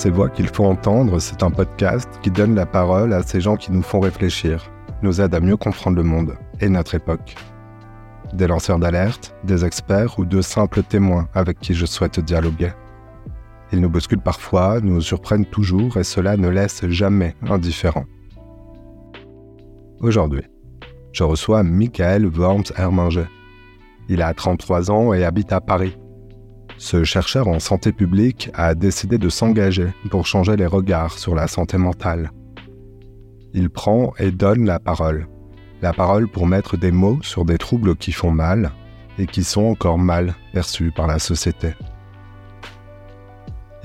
Ces voix qu'il faut entendre, c'est un podcast qui donne la parole à ces gens qui nous font réfléchir, nous aident à mieux comprendre le monde et notre époque. Des lanceurs d'alerte, des experts ou de simples témoins avec qui je souhaite dialoguer. Ils nous bousculent parfois, nous surprennent toujours et cela ne laisse jamais indifférent. Aujourd'hui, je reçois Michael Worms Herminger. Il a 33 ans et habite à Paris. Ce chercheur en santé publique a décidé de s'engager pour changer les regards sur la santé mentale. Il prend et donne la parole. La parole pour mettre des mots sur des troubles qui font mal et qui sont encore mal perçus par la société.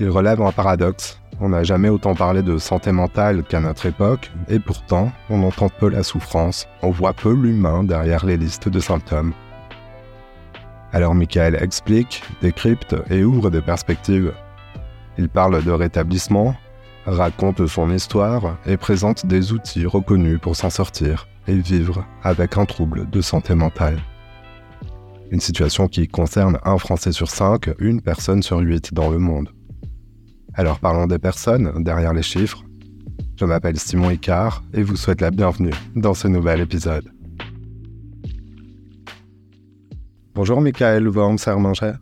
Il relève un paradoxe. On n'a jamais autant parlé de santé mentale qu'à notre époque, et pourtant, on entend peu la souffrance, on voit peu l'humain derrière les listes de symptômes. Alors Michael explique, décrypte et ouvre des perspectives. Il parle de rétablissement, raconte son histoire et présente des outils reconnus pour s'en sortir et vivre avec un trouble de santé mentale. Une situation qui concerne un Français sur cinq, une personne sur huit dans le monde. Alors parlons des personnes derrière les chiffres. Je m'appelle Simon Icard et vous souhaite la bienvenue dans ce nouvel épisode. Bonjour Michael Worms Hermanger.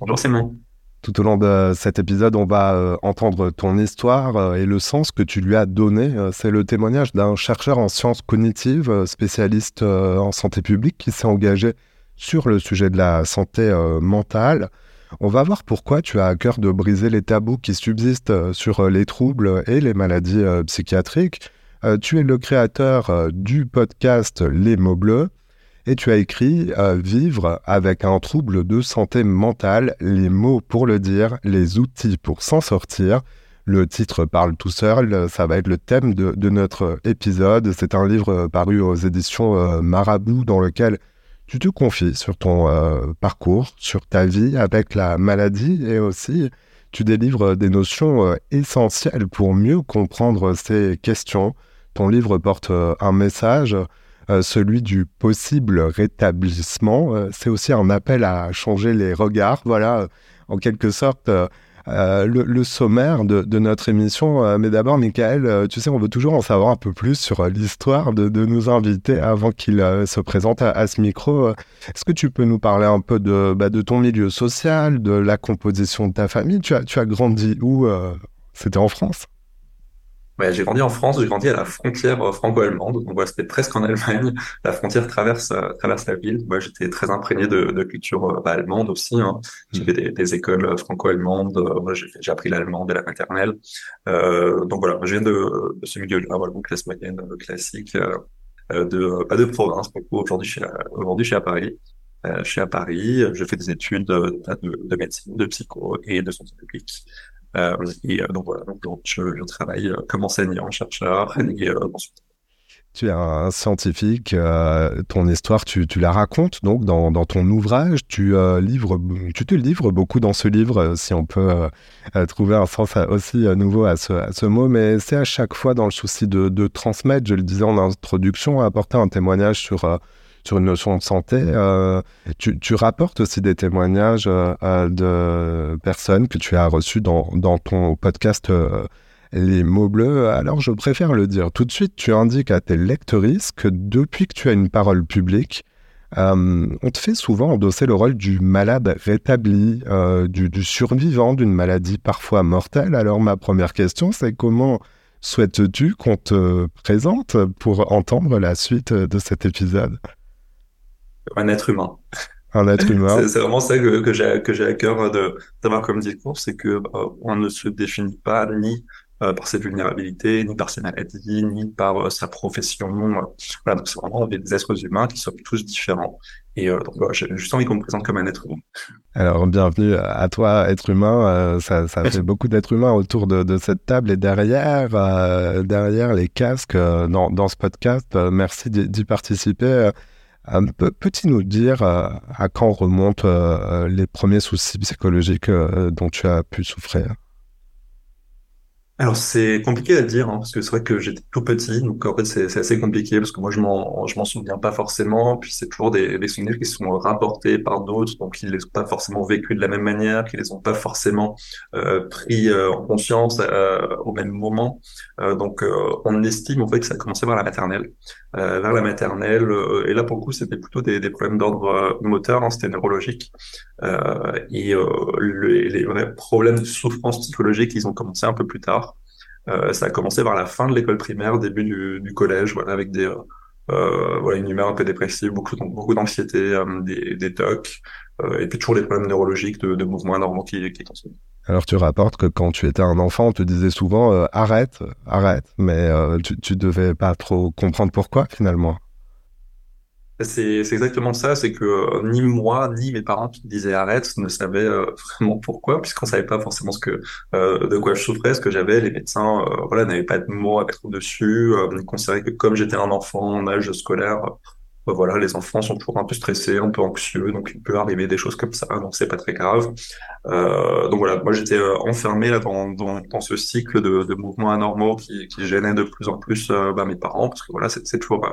Bonjour Simon. Tout au long de cet épisode, on va euh, entendre ton histoire euh, et le sens que tu lui as donné. Euh, c'est le témoignage d'un chercheur en sciences cognitives, spécialiste en santé publique, qui s'est engagé sur le sujet de la santé mentale. On va voir pourquoi tu as à cœur de briser les tabous qui subsistent sur les troubles et les maladies psychiatriques. tu es le créateur du podcast Les mots bleus et tu as écrit Vivre avec un trouble de santé mentale, les mots pour le dire, les outils pour s'en sortir. Le titre parle tout seul, ça va être le thème de, notre épisode. C'est un livre paru aux éditions Marabout dans lequel tu te confies sur ton euh, parcours, sur ta vie avec la maladie et aussi tu délivres des notions euh, essentielles pour mieux comprendre ces questions. Ton livre porte euh, un message, celui du possible rétablissement. C'est aussi un appel à changer les regards. Voilà, en quelque sorte, euh, le, sommaire de, notre émission. Euh, mais d'abord, Michael, euh, tu sais, on veut toujours en savoir un peu plus sur l'histoire de, nos invités avant qu'ils se présentent à, ce micro. Est-ce que tu peux nous parler un peu de, bah, de ton milieu social, de la composition de ta famille? Tu as, tu as grandi où C'était en France? J'ai grandi en France, j'ai grandi à la frontière euh, franco-allemande, donc voilà, c'était presque en Allemagne. La frontière traverse euh, traverse la ville. Moi, j'étais très imprégné de, de culture euh, bah, allemande aussi. Hein. J'ai fait des, des, écoles franco-allemandes. j'ai appris l'allemand dès la maternelle. Euh, donc voilà, je viens de, de ce milieu-là, voilà, donc classe moyenne classique euh, de pas de province. Aujourd'hui, je suis à, aujourd'hui, je suis à Paris. je suis à Paris. Je fais des études de, de, de médecine, de psycho et de santé publique. Euh, et euh, donc voilà, je, travaille euh, comme enseignant, chercheur et consultant. Tu es un scientifique, ton histoire, tu, tu, la racontes donc dans, dans ton ouvrage. Tu, livres, tu te livres beaucoup dans ce livre, si on peut trouver un sens aussi nouveau à ce, à ce, mot, mais c'est à chaque fois dans le souci de, de, transmettre, je le disais en introduction, apporter un témoignage sur sur une notion de santé. Euh, tu, rapportes aussi des témoignages euh, de personnes que tu as reçues dans, ton podcast euh, Les mots bleus. Alors je préfère le dire tout de suite, tu indiques à tes lectrices que depuis que tu as une parole publique, on te fait souvent endosser le rôle du malade rétabli, du, du, survivant d'une maladie parfois mortelle. Alors ma première question, c'est comment souhaites-tu qu'on te présente pour entendre la suite de cet épisode? Un être humain. Un être humain. c'est vraiment ça que, que j'ai que j'ai à cœur d'avoir comme discours, c'est que bah, on ne se définit pas ni euh, par ses vulnérabilités, ni par ses maladies, ni par euh, sa profession. Voilà, donc c'est vraiment des êtres humains qui sont tous différents. Et euh, donc, j'ai juste envie qu'on me présente comme un être humain. Alors, bienvenue à toi, être humain. ça, ça fait beaucoup d'êtres humains autour de, de, cette table et derrière, derrière les casques dans, dans ce podcast. merci d'y participer. Peux-tu nous dire euh, à quand remontent euh, les premiers soucis psychologiques euh, dont tu as pu souffrir? Alors c'est compliqué à dire hein, parce que c'est vrai que j'étais tout petit donc en fait c'est assez compliqué parce que moi je m'en je m'en souviens pas forcément. Puis c'est toujours des, des souvenirs qui sont rapportés par d'autres donc ils les ont pas forcément vécu de la même manière qu'ils les ont pas forcément euh, pris euh, en conscience euh, au même moment. Euh, donc euh, on estime en fait que ça a commencé vers la maternelle euh, vers la maternelle et là pour le coup c'était plutôt des, des problèmes d'ordre moteur hein, c'était neurologique. Et le- les vrais problèmes de souffrance psychologique, ils ont commencé un peu plus tard. Euh, ça a commencé vers la fin de l'école primaire, début du, collège, voilà, avec des, euh, voilà, une humeur un peu dépressive, beaucoup, beaucoup d'anxiété, euh, des, des TOC, euh, et puis toujours les problèmes neurologiques de, de mouvements anormaux qui, qui continuent. Alors tu rapportes que quand tu étais un enfant, on te disait souvent arrête, arrête, mais tu, tu devais pas trop comprendre pourquoi finalement. C'est exactement ça, c'est que euh, ni moi ni mes parents qui disaient arrête ne savaient euh, vraiment pourquoi, puisqu'on savait pas forcément ce que euh, de quoi je souffrais, ce que j'avais. Les médecins, euh, voilà, n'avaient pas de mots à mettre dessus. Ils considéraient que comme j'étais un enfant en âge scolaire, euh, voilà, les enfants sont toujours un peu stressés, un peu anxieux, donc il peut arriver des choses comme ça, donc c'est pas très grave. Euh, donc voilà, moi j'étais euh, enfermé là dans, dans, dans ce cycle de, de mouvements anormaux qui, qui gênait de plus en plus euh, bah, mes parents, parce que voilà, c'est toujours euh,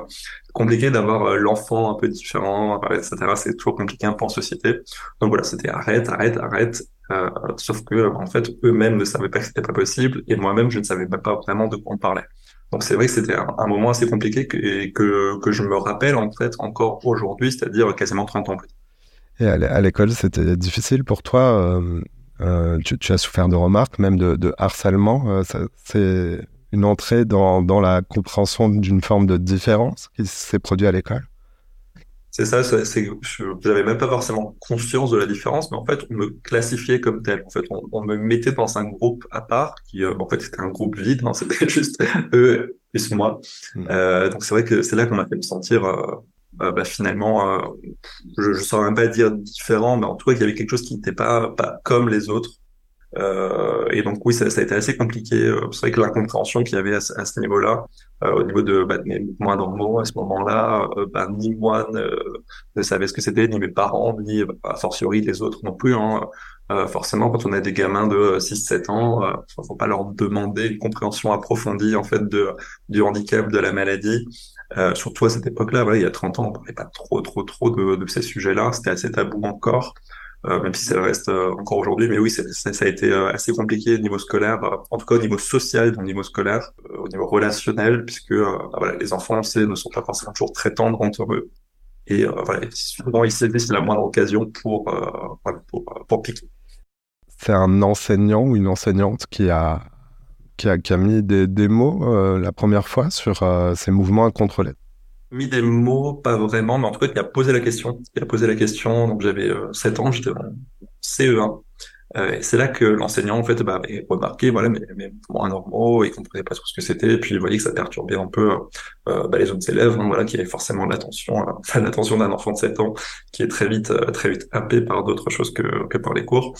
compliqué d'avoir l'enfant un peu différent, etc. C'est toujours compliqué un peu en société. Donc voilà, c'était arrête, arrête, arrête. Sauf que en fait, eux-mêmes ne savaient pas que c'était pas possible, et moi-même, je ne savais pas vraiment de quoi on parlait. Donc c'est vrai que c'était un, moment assez compliqué et que, que je me rappelle en fait encore aujourd'hui, c'est-à-dire quasiment 30 ans plus. Et à l'é- à l'école, c'était difficile pour toi. euh, euh, tu, as souffert de remarques, même de, harcèlement. euh, c'est une entrée dans, dans la compréhension d'une forme de différence qui s'est produite à l'école? C'est ça, c'est, je j'avais même pas forcément conscience de la différence, mais en fait, on me classifiait comme tel. En fait, on, on me mettait dans un groupe à part, qui, euh, en fait, c'était un groupe vide, hein, c'était juste eux plus moi. Mm. Euh, donc c'est vrai que c'est là qu'on m'a fait me sentir, euh, euh, bah, finalement, euh, je, je saurais même pas dire différent, mais en tout cas, qu'il y avait quelque chose qui n'était pas, pas comme les autres. Euh, et donc oui, ça, ça a été assez compliqué. Euh, C'est vrai que l'incompréhension qu'il y avait à, à ce niveau-là, euh, au niveau de, bah, de mes mouvements normaux à ce moment-là, euh, bah, ni moi ne, ne savais ce que c'était, ni mes parents, ni bah, a fortiori les autres non plus. Hein. Euh, forcément, quand on a des gamins de 6-7 ans, euh, faut pas leur demander une compréhension approfondie en fait de du handicap, de la maladie. Surtout à cette époque-là, voilà, il y a 30 ans, on parlait pas trop, trop, trop de, de ces sujets-là. C'était assez tabou encore même si ça reste euh, encore aujourd'hui. Mais oui, ça a été euh, assez compliqué au niveau scolaire, euh, en tout cas au niveau social, au niveau scolaire, euh, au niveau relationnel, puisque euh, bah, les enfants, on sait, ne sont pas forcément toujours très tendres entre eux. Et euh, souvent ils saisissent la moindre occasion pour, euh, pour, euh, piquer. C'est un enseignant ou une enseignante qui a, qui a, mis des, mots euh, la première fois sur euh, ces mouvements incontrôlés. Mis des mots, pas vraiment, mais en tout cas, il a posé la question. Il a posé la question, donc j'avais euh, 7 ans, j'étais en CE1. Euh, et c'est là que l'enseignant, en fait, bah, avait remarqué, voilà, mes, mouvements anormaux, il comprenait pas trop ce que c'était, puis il voyait que ça perturbait un peu euh, bah, les autres élèves, hein, voilà, qui avaient forcément l'attention, euh, l'attention d'un enfant de 7 ans, qui est très vite, euh, très vite happé par d'autres choses que, que par les cours.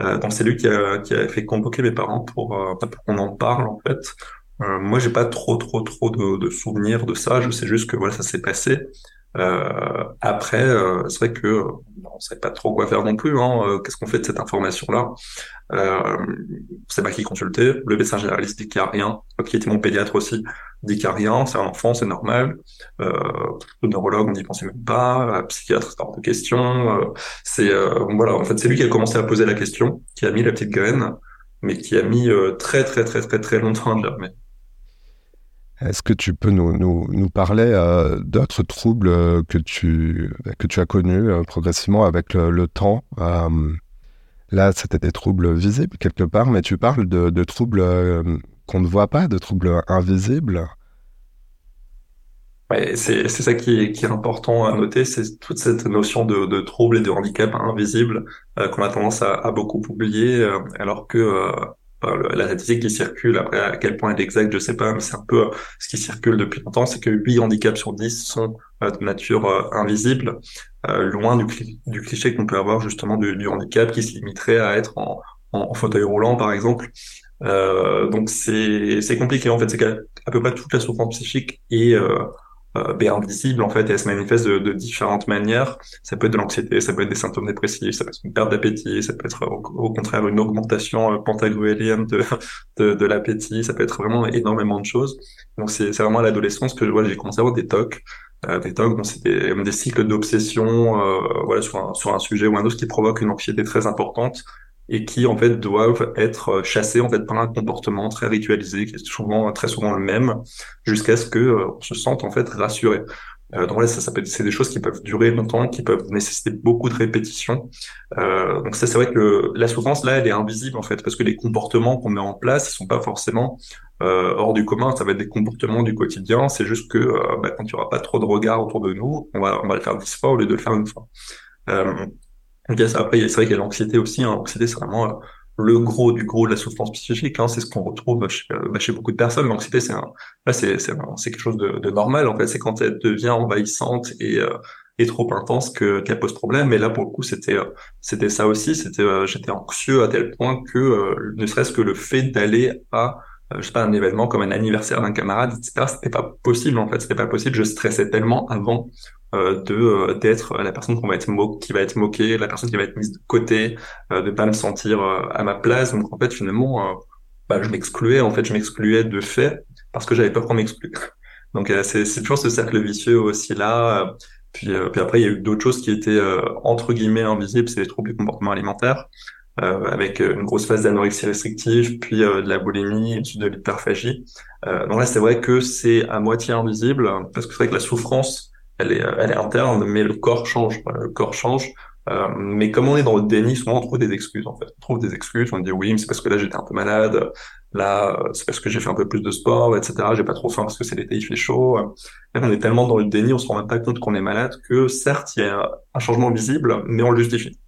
Euh, donc c'est lui qui a, qui a fait convoquer mes parents pour, euh, pour qu'on en parle, en fait. Euh, moi, j'ai pas trop, trop, trop de, de souvenirs de ça. Je sais juste que voilà, ça s'est passé. Euh, après, euh, c'est vrai que euh, on savait pas trop quoi faire non plus. Hein. Euh, Qu'est-ce qu'on fait de cette information-là? C'est pas qui consulter. Le médecin généraliste dit qu'il y a rien. Qui était mon pédiatre aussi dit qu'il y a rien. C'est un enfant, c'est normal. Le neurologue, on n'y pensait même pas. Le psychiatre, c'est hors de question. C'est voilà. En fait, c'est lui qui a commencé à poser la question, qui a mis la petite graine, mais qui a mis très, très, très, très, très longtemps à germer. Est-ce que tu peux nous, nous, parler euh, d'autres troubles euh, que tu, que tu as connus euh, progressivement avec le, temps? Là, c'était des troubles visibles quelque part, mais tu parles de, troubles qu'on ne voit pas, de troubles invisibles. Ouais, c'est ça qui est, important à noter, c'est toute cette notion de, de trouble et de handicap invisible qu'on a tendance à, à beaucoup oublier, alors que euh, euh, le- la statistique qui circule, après à quel point elle est exacte, je sais pas, mais c'est un peu euh, ce qui circule depuis longtemps, c'est que 8 handicaps sur 10 sont euh, de nature euh, invisible, euh, loin du, cli- du cliché qu'on peut avoir justement du, du handicap qui se limiterait à être en, en, en fauteuil roulant par exemple. Euh, donc c'est compliqué en fait, c'est qu'à à peu près toute la souffrance psychique est euh, ben, invisible en fait et elle se manifeste de, de, différentes manières. Ça peut être de l'anxiété, ça peut être des symptômes dépressifs, ça peut être une perte d'appétit, ça peut être au, contraire une augmentation euh, pantagruélienne de, de, de l'appétit, ça peut être vraiment énormément de choses. Donc c'est vraiment à l'adolescence que voilà, j'ai commencé à avoir des tocs. Euh, des tocs, bon, c'était des cycles d'obsession, euh, voilà, sur sur un sujet ou un autre qui provoque une anxiété très importante et qui en fait doivent être euh, chassés en fait par un comportement très ritualisé qui est souvent très souvent le même jusqu'à ce que euh, on se sente en fait rassuré. Euh, donc là, ça, ça c'est des choses qui peuvent durer longtemps, qui peuvent nécessiter beaucoup de répétitions. Euh, donc ça, c'est vrai que la souffrance là, elle est invisible en fait, parce que les comportements qu'on met en place, ils sont pas forcément euh, hors du commun. Ça va être des comportements du quotidien. C'est juste que euh, bah, quand il y aura pas trop de regards autour de nous, on va on va le faire dix fois au lieu de le faire une fois. Donc après, c'est vrai qu'il y a l'anxiété aussi. Hein. L'anxiété, c'est vraiment euh, le gros du gros de la souffrance psychique. Hein. C'est ce qu'on retrouve chez, euh, bah, beaucoup de personnes. L'anxiété, c'est c'est c'est quelque chose de, de, normal. En fait, c'est quand elle devient envahissante et euh, et trop intense que qu'elle pose problème. Et là, pour le coup, c'était c'était ça aussi. C'était j'étais anxieux à tel point que ne serait-ce que le fait d'aller à je sais pas un événement comme un anniversaire d'un camarade, etc. C'était pas possible en fait. C'était pas possible. Je stressais tellement avant euh, de euh, d'être la personne qu'on va être qui va être moquée, la personne qui va être mise de côté, euh, de pas me sentir euh, à ma place. Donc en fait finalement, bah, je m'excluais. En fait, je m'excluais de fait parce que j'avais peur qu'on m'exclue. Donc c'est toujours ce cercle vicieux aussi là. Puis, puis après, il y a eu d'autres choses qui étaient entre guillemets invisibles, c'est les troubles du comportement alimentaire. Euh, avec une grosse phase d'anorexie restrictive, puis euh, de la boulimie, de l'hyperphagie. Euh, donc là, c'est vrai que c'est à moitié invisible, parce que c'est vrai que la souffrance, elle est, elle est interne, mais le corps change. Le corps change. Euh, mais comme on est dans le déni, souvent on trouve des excuses en fait. On trouve des excuses, on dit oui, mais c'est parce que là j'étais un peu malade, là c'est parce que j'ai fait un peu plus de sport, etc. J'ai pas trop faim parce que c'est l'été, il fait chaud. On est tellement dans le déni, on se rend même pas compte qu'on est malade que certes il y a un changement visible, mais on le justifie.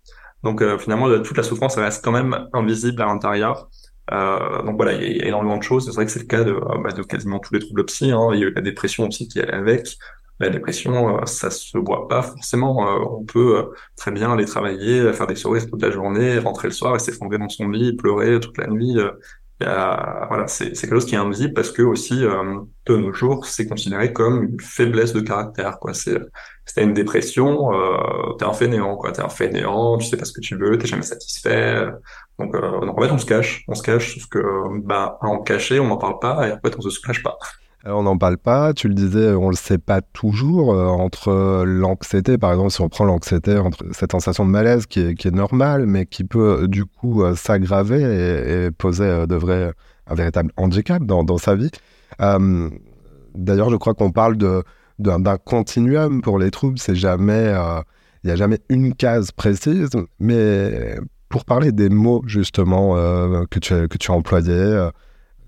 Donc euh, finalement toute la souffrance reste quand même invisible à l'intérieur. Euh, donc voilà, il y, a énormément de choses. C'est vrai que c'est le cas de, bah, de quasiment tous les troubles psy. Hein. Il y a eu la dépression aussi qui allait avec. La dépression, euh, ça se voit pas forcément. Euh, on peut euh, très bien aller travailler, faire des sourires toute la journée, rentrer le soir et s'effondrer dans son lit, pleurer toute la nuit. voilà, c'est quelque chose qui est invisible parce que aussi de nos jours, c'est considéré comme une faiblesse de caractère. Quoi, c'est c'était une dépression, euh, t'es un fainéant, quoi. T'es un fainéant, tu sais pas ce que tu veux, t'es jamais satisfait. Donc, euh, en fait, on se cache, on se cache, sauf que bah, en cacher, on n'en parle pas, et en fait, on se cache pas. Euh, on n'en parle pas, tu le disais, on le sait pas toujours. Euh, entre l'anxiété, par exemple, si on prend l'anxiété, entre cette sensation de malaise qui est, qui est normale, mais qui peut du coup euh, s'aggraver et, poser de un véritable handicap dans, dans sa vie. Euh, D'ailleurs, je crois qu'on parle de d'un continuum pour les troubles. C'est jamais, il n'y a jamais une case précise, mais pour parler des mots justement que tu que tu as employés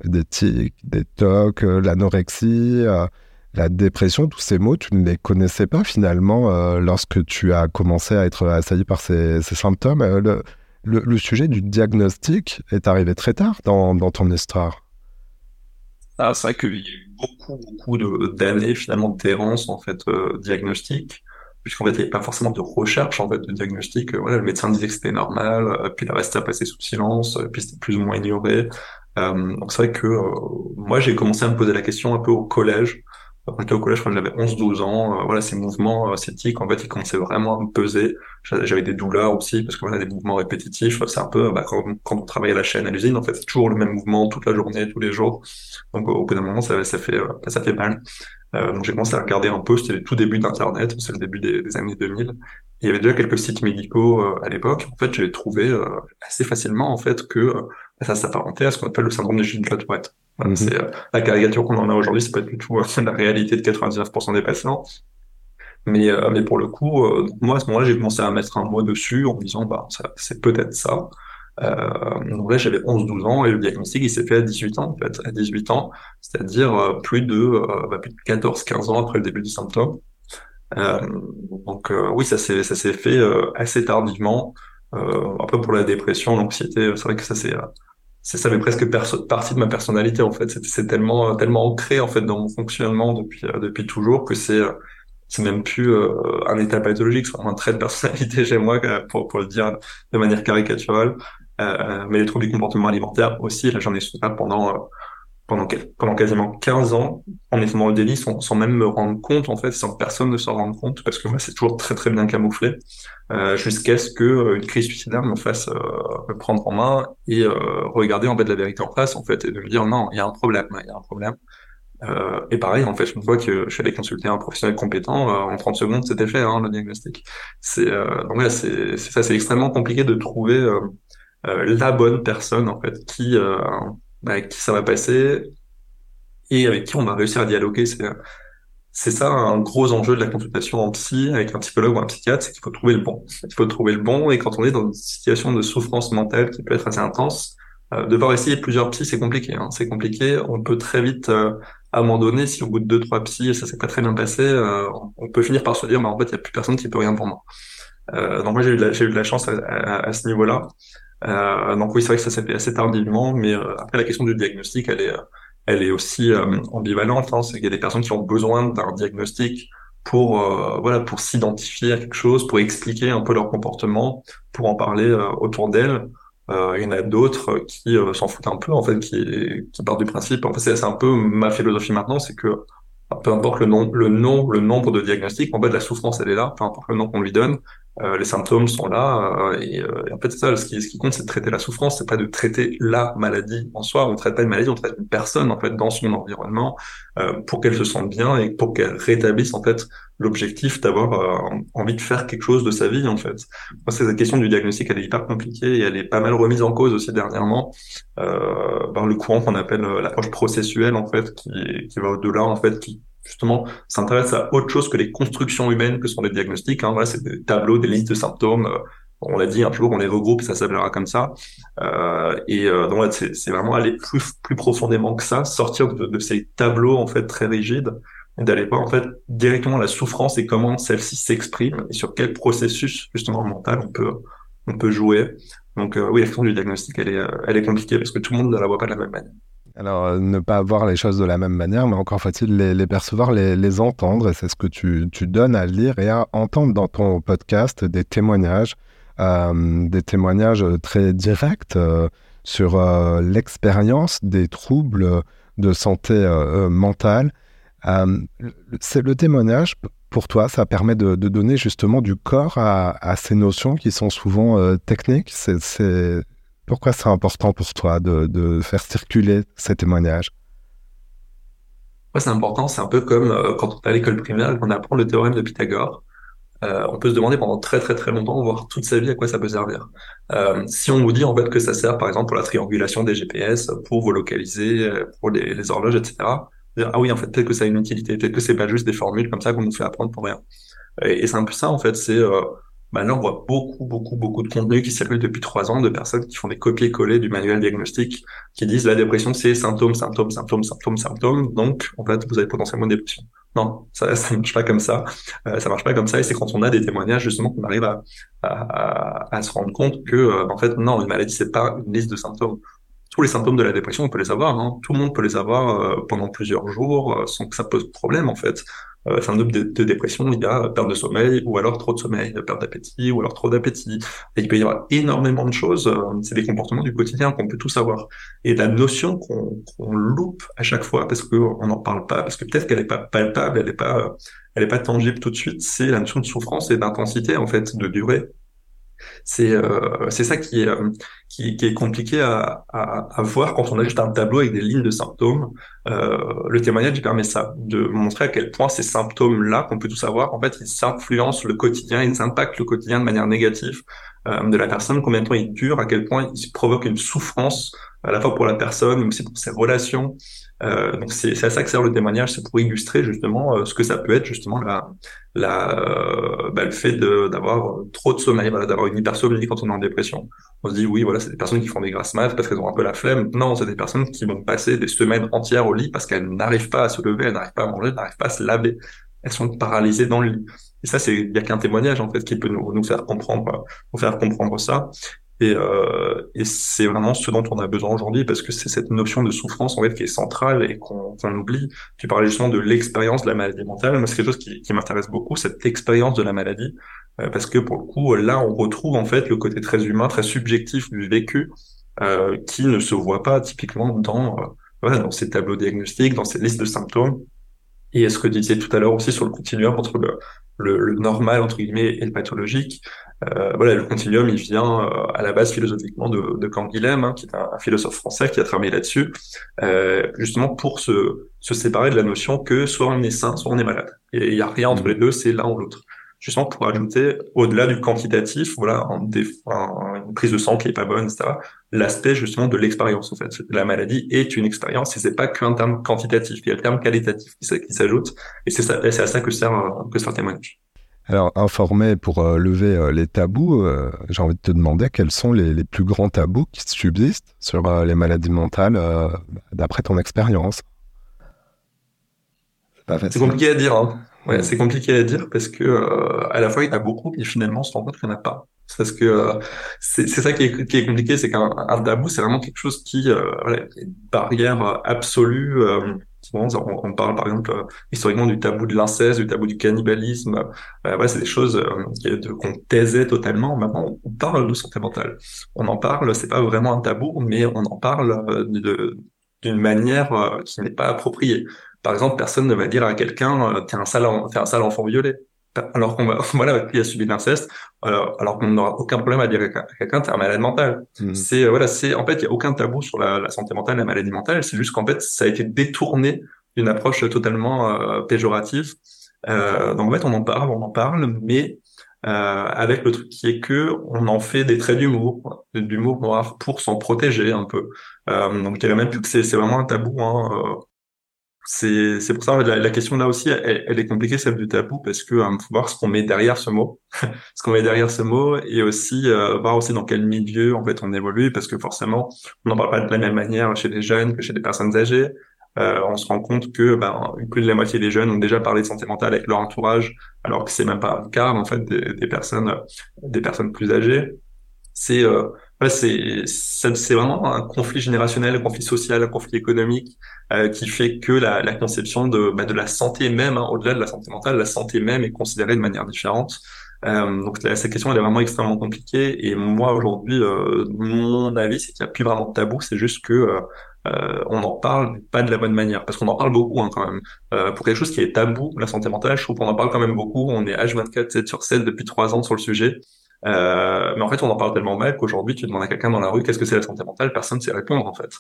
des tics, des tocs, euh, l'anorexie, euh, la dépression, tous ces mots, tu ne les connaissais pas finalement euh, lorsque tu as commencé à être assailli par ces, symptômes. Le, sujet du diagnostic est arrivé très tard dans, ton histoire. Ah, c'est vrai qu'il y a eu beaucoup, beaucoup d'années finalement d'errance en fait diagnostique, puisqu'en fait il n'y avait pas forcément de recherche en fait de diagnostic. Voilà, le médecin disait que c'était normal, puis le reste a passé sous silence, puis c'était plus ou moins ignoré. Euh, donc c'est vrai que euh, moi j'ai commencé à me poser la question un peu au collège. Quand j'étais au collège, quand j'avais 11-12 ans, euh, voilà, ces mouvements sceptiques, en fait, ils commençaient vraiment à me peser. J'avais des douleurs aussi, parce que voilà, des mouvements répétitifs, c'est un peu, bah, quand, on travaille à la chaîne, à l'usine, en fait, c'est toujours le même mouvement toute la journée, tous les jours. Donc, au bout d'un moment, ça, ça fait, ça fait mal. Euh, donc j'ai commencé à regarder un peu, c'était le tout début d'Internet, c'est le début des, années 2000. Et il y avait déjà quelques sites médicaux euh, à l'époque. En fait, j'avais trouvé euh, assez facilement en fait que ça s'apparentait à ce qu'on appelle le syndrome de Gilles-Tourette. Mhm. C'est la caricature qu'on en a aujourd'hui, c'est pas du tout la réalité de 99% des patients. Mais, mais pour le coup, moi à ce moment-là, j'ai commencé à mettre un mot dessus en me disant bah c'est peut-être ça. Euh, donc là, j'avais 11-12 ans et le diagnostic, il s'est fait à 18 ans, en fait, à 18 ans, c'est-à-dire euh, plus de, euh, bah, plus de 14-15 ans après le début du symptôme. Euh, donc oui, ça s'est ça s'est fait assez tardivement. peu pour la dépression, l'anxiété, c'est vrai que ça c'est c'est ça fait presque partie de ma personnalité en fait. C'est tellement tellement ancré en fait dans mon fonctionnement depuis depuis toujours que c'est c'est même plus un état pathologique, c'est un trait de personnalité chez moi pour pour le dire de manière caricaturale. Euh, mais les troubles du comportement alimentaire aussi, là j'en ai souffert pendant pendant, quasiment 15 ans en étant dans le délit sans, même me rendre compte, en fait, sans personne ne s'en rende compte, parce que moi, c'est toujours très très bien camouflé, euh, jusqu'à ce que euh, une crise suicidaire me fasse euh, me prendre en main et euh, regarder en fait la vérité en face, en fait, et de me dire non, il y a un problème, il y a un problème. Euh, et pareil, en fait, une fois que je suis allé consulter un professionnel compétent, en 30 secondes, c'était fait, hein, le diagnostic. C'est donc là, c'est ça, c'est extrêmement compliqué de trouver la bonne personne en fait qui avec qui ça va passer et avec qui on va réussir à dialoguer. C'est ça un gros enjeu de la consultation en psy avec un psychologue ou un psychiatre, c'est qu'il faut trouver le bon. Il faut trouver le bon et quand on est dans une situation de souffrance mentale qui peut être assez intense, euh, devoir essayer plusieurs psys, c'est compliqué. Hein. C'est compliqué. On peut très vite euh, abandonner si au bout de deux trois psys ça s'est pas très bien passé, euh, on peut finir par se dire, mais en fait, il y a plus personne qui peut rien pour moi. Euh, donc moi, j'ai eu, eu de la chance à, à ce niveau-là. Euh, donc oui, c'est vrai que ça s'est fait assez tardivement, mais euh, après la question du diagnostic, elle est, elle est aussi euh, ambivalente. Hein, c'est qu'il y a des personnes qui ont besoin d'un diagnostic pour voilà pour s'identifier à quelque chose, pour expliquer un peu leur comportement, pour en parler autour d'elles. il y en a d'autres qui s'en foutent un peu en fait, qui, qui partent du principe. En fait, c'est un peu ma philosophie maintenant, c'est que peu importe le nom, le nom, le nombre de diagnostics, en fait, la souffrance elle est là, peu importe le nom qu'on lui donne. Euh, les symptômes sont là euh, et, euh, en fait ça ce qui, ce qui compte c'est de traiter la souffrance c'est pas de traiter la maladie en soi on traite pas une maladie on traite une personne en fait dans son environnement pour qu'elle se sente bien et pour qu'elle rétablisse en fait l'objectif d'avoir envie de faire quelque chose de sa vie en fait moi cette question du diagnostic elle est hyper compliquée et elle est pas mal remise en cause aussi dernièrement par le courant qu'on appelle l'approche processuelle en fait qui, qui va au-delà en fait qui justement s'intéresse à autre chose que les constructions humaines que sont les diagnostics. Hein. Voilà, c'est des tableaux, des listes de symptômes. On l'a dit un jour, on les regroupe, ça s'appellera comme ça. Euh, et euh, donc c'est vraiment aller plus plus profondément que ça, sortir de, ces tableaux en fait très rigides et d'aller voir en fait directement la souffrance et comment celle-ci s'exprime et sur quel processus justement mental on peut on peut jouer. Donc euh, oui, la question du diagnostic, elle est elle est compliquée parce que tout le monde ne la voit pas de la même manière. Alors, ne pas voir les choses de la même manière, mais encore faut-il les, percevoir, les, entendre. Et c'est ce que tu, donnes à lire et à entendre dans ton podcast des témoignages, des témoignages très directs euh, sur l'expérience des troubles de santé mentale. c'est le témoignage, pour toi, ça permet de, donner justement du corps à, ces notions qui sont souvent techniques. C'est pourquoi c'est important pour toi de, faire circuler ces témoignages? Moi, c'est important. C'est un peu comme euh, quand on est à l'école primaire et qu'on apprend le théorème de Pythagore. Euh, on peut se demander pendant très très très longtemps, voire toute sa vie, à quoi ça peut servir. Euh, si on vous dit en fait que ça sert, par exemple, pour la triangulation des GPS, pour vous localiser, pour les, horloges, etc. ah oui, en fait, peut-être que ça a une utilité, peut-être que c'est pas juste des formules comme ça qu'on nous fait apprendre pour rien. Et, c'est un peu ça, en fait, c'est Maintenant, on voit beaucoup, beaucoup, beaucoup de contenu qui circule depuis trois ans de personnes qui font des copier-coller du manuel diagnostic, qui disent la dépression, c'est symptômes, symptômes, symptômes, symptômes, symptômes. Donc, en fait, vous avez potentiellement une dépression. Non, ça, ça marche pas comme ça. Euh, ça marche pas comme ça. Et c'est quand on a des témoignages justement qu'on arrive à, se rendre compte que, euh, en fait, non, une maladie, c'est pas une liste de symptômes. Tous les symptômes de la dépression, on peut les avoir. Hein. Tout le monde peut les avoir euh, pendant plusieurs jours euh, sans que ça pose problème, en fait syndrome de, de, dépression, il y a perte de sommeil, ou alors trop de sommeil, perte d'appétit, ou alors trop d'appétit. Et il peut y avoir énormément de choses. Euh, c'est des comportements du quotidien qu'on peut tous avoir. Et la notion qu'on loupe à chaque fois, parce qu'on n'en parle pas, parce que peut-être qu'elle n'est pas palpable, elle n'est pas, elle est pas tangible tout de suite, c'est la notion de souffrance et d'intensité, en fait, de durée. C'est euh, c'est ça qui est euh, qui, qui, est compliqué à, à, à, voir quand on a juste un tableau avec des lignes de symptômes. Euh, le témoignage il permet ça, de montrer à quel point ces symptômes-là qu'on peut tous avoir, en fait, ils influencent le quotidien, ils impactent le quotidien de manière négative de la personne, combien de temps ils durent, à quel point ils provoquent une souffrance à la fois pour la personne, mais aussi pour ses relations. Euh, donc c'est à ça que sert le témoignage, c'est pour illustrer justement euh, ce que ça peut être justement la, la, euh, bah, le fait d'avoir trop de sommeil, voilà, d'avoir une hypersomnie quand on est en dépression. On se dit oui, voilà, c'est des personnes qui font des grasses mat parce qu'elles ont un peu la flemme. Non, c'est des personnes qui vont passer des semaines entières au lit parce qu'elles n'arrivent pas à se lever, elles n'arrivent pas à manger, elles n'arrivent pas à se laver. Elles sont paralysées dans le lit. Et ça, c'est il y a qu'un témoignage en fait qui peut nous, nous faire comprendre, nous faire comprendre ça. Et, euh, et c'est vraiment ce dont on a besoin aujourd'hui parce que c'est cette notion de souffrance en fait qui est centrale et qu'on oublie. Tu parlais justement de l'expérience de la maladie mentale. Moi, c'est quelque chose qui, m'intéresse beaucoup, cette expérience de la maladie, euh, parce que pour le coup, là, on retrouve en fait le côté très humain, très subjectif du vécu, euh, qui ne se voit pas typiquement dans voilà, dans ces tableaux diagnostiques, dans ces listes de symptômes. Et ce que tu disais tout à l'heure aussi sur le continuum entre le, le, le, normal entre guillemets et le pathologique. Euh, voilà, le continuum, il vient euh, à la base philosophiquement de, de Canguilhem, hein, qui est un, philosophe français qui a travaillé là-dessus, euh, justement pour se, se séparer de la notion que soit on est sain, soit on est malade. Et il n'y a rien entre les deux, c'est l'un ou l'autre justement pour ajouter, au-delà du quantitatif, voilà, en une prise de sang qui est pas bonne, etc., l'aspect justement de l'expérience, en fait. La maladie est une expérience et c'est pas qu'un terme quantitatif, il y a le terme qualitatif qui, s'ajoute et c'est à ça que sert, que sert le témoignage. Alors, informé pour euh, lever euh, les tabous, euh, j'ai envie de te demander quels sont les, les plus grands tabous qui subsistent sur les maladies mentales d'après ton expérience? C'est compliqué à dire. Hein. Ouais, c'est compliqué à dire parce que euh, à la fois il y en a beaucoup, mais finalement on se rend compte qu'il n'y en a pas. Parce que euh, c'est ça qui est, qui est compliqué, c'est qu'un tabou c'est vraiment quelque chose qui, euh, voilà, une barrière absolue. Euh, on, on, parle par exemple historiquement du tabou de l'inceste, du tabou du cannibalisme. ouais, c'est des choses qu'on taisait totalement. Maintenant, on parle de santé mentale. On en parle, c'est pas vraiment un tabou, mais on en parle d'une manière qui n'est pas appropriée. Par exemple, personne ne va dire à quelqu'un euh, t'es un sale, t'es un sale enfant violé. Alors qu'on va, voilà, qui a subi l'inceste, alors, alors qu'on n'aura aucun problème à dire à quelqu'un t'es un malade mental. Mmh. C'est euh, voilà, c'est en fait il y a aucun tabou sur la, la santé mentale, la maladie mentale. C'est juste qu'en fait ça a été détourné d'une approche totalement euh, péjorative. Euh, donc en fait on en parle, on en parle, mais euh, avec le truc qui est que on en fait des traits d'humour, d'humour noir pour s'en protéger un peu. Euh, donc il y a même plus que c'est vraiment un tabou. Hein, c'est c'est pour ça la, la question là aussi elle, est compliquée celle du tabou parce que euh, faut voir ce qu'on met derrière ce mot. Ce qu'on met derrière ce mot et aussi euh, voir aussi dans quel milieu en fait on évolue parce que forcément on n'en parle pas de la même manière chez les jeunes que chez des personnes âgées. Euh, on se rend compte que ben, plus de la moitié des jeunes ont déjà parlé de santé mentale avec leur entourage alors que c'est même pas le cas en fait des, des personnes des personnes plus âgées. C'est euh, c'est vraiment un conflit générationnel, un conflit social, un conflit économique euh, qui fait que la, la conception de, bah, de la santé même, hein, au-delà de la santé mentale, la santé même est considérée de manière différente. Euh, donc cette question elle est vraiment extrêmement compliquée et moi aujourd'hui euh, mon avis c'est qu'il n'y a plus vraiment de tabou, c'est juste que euh, euh, on en parle pas de la bonne manière parce qu'on en parle beaucoup hein, quand même. Euh, pour quelque chose qui est tabou, la santé mentale, je trouve qu'on en parle quand même beaucoup. On est H24 7 sur 7 depuis trois ans sur le sujet. Euh, mais en fait, on en parle tellement mal qu'aujourd'hui, tu demandes à quelqu'un dans la rue qu'est-ce que c'est la santé mentale, personne ne sait répondre en fait.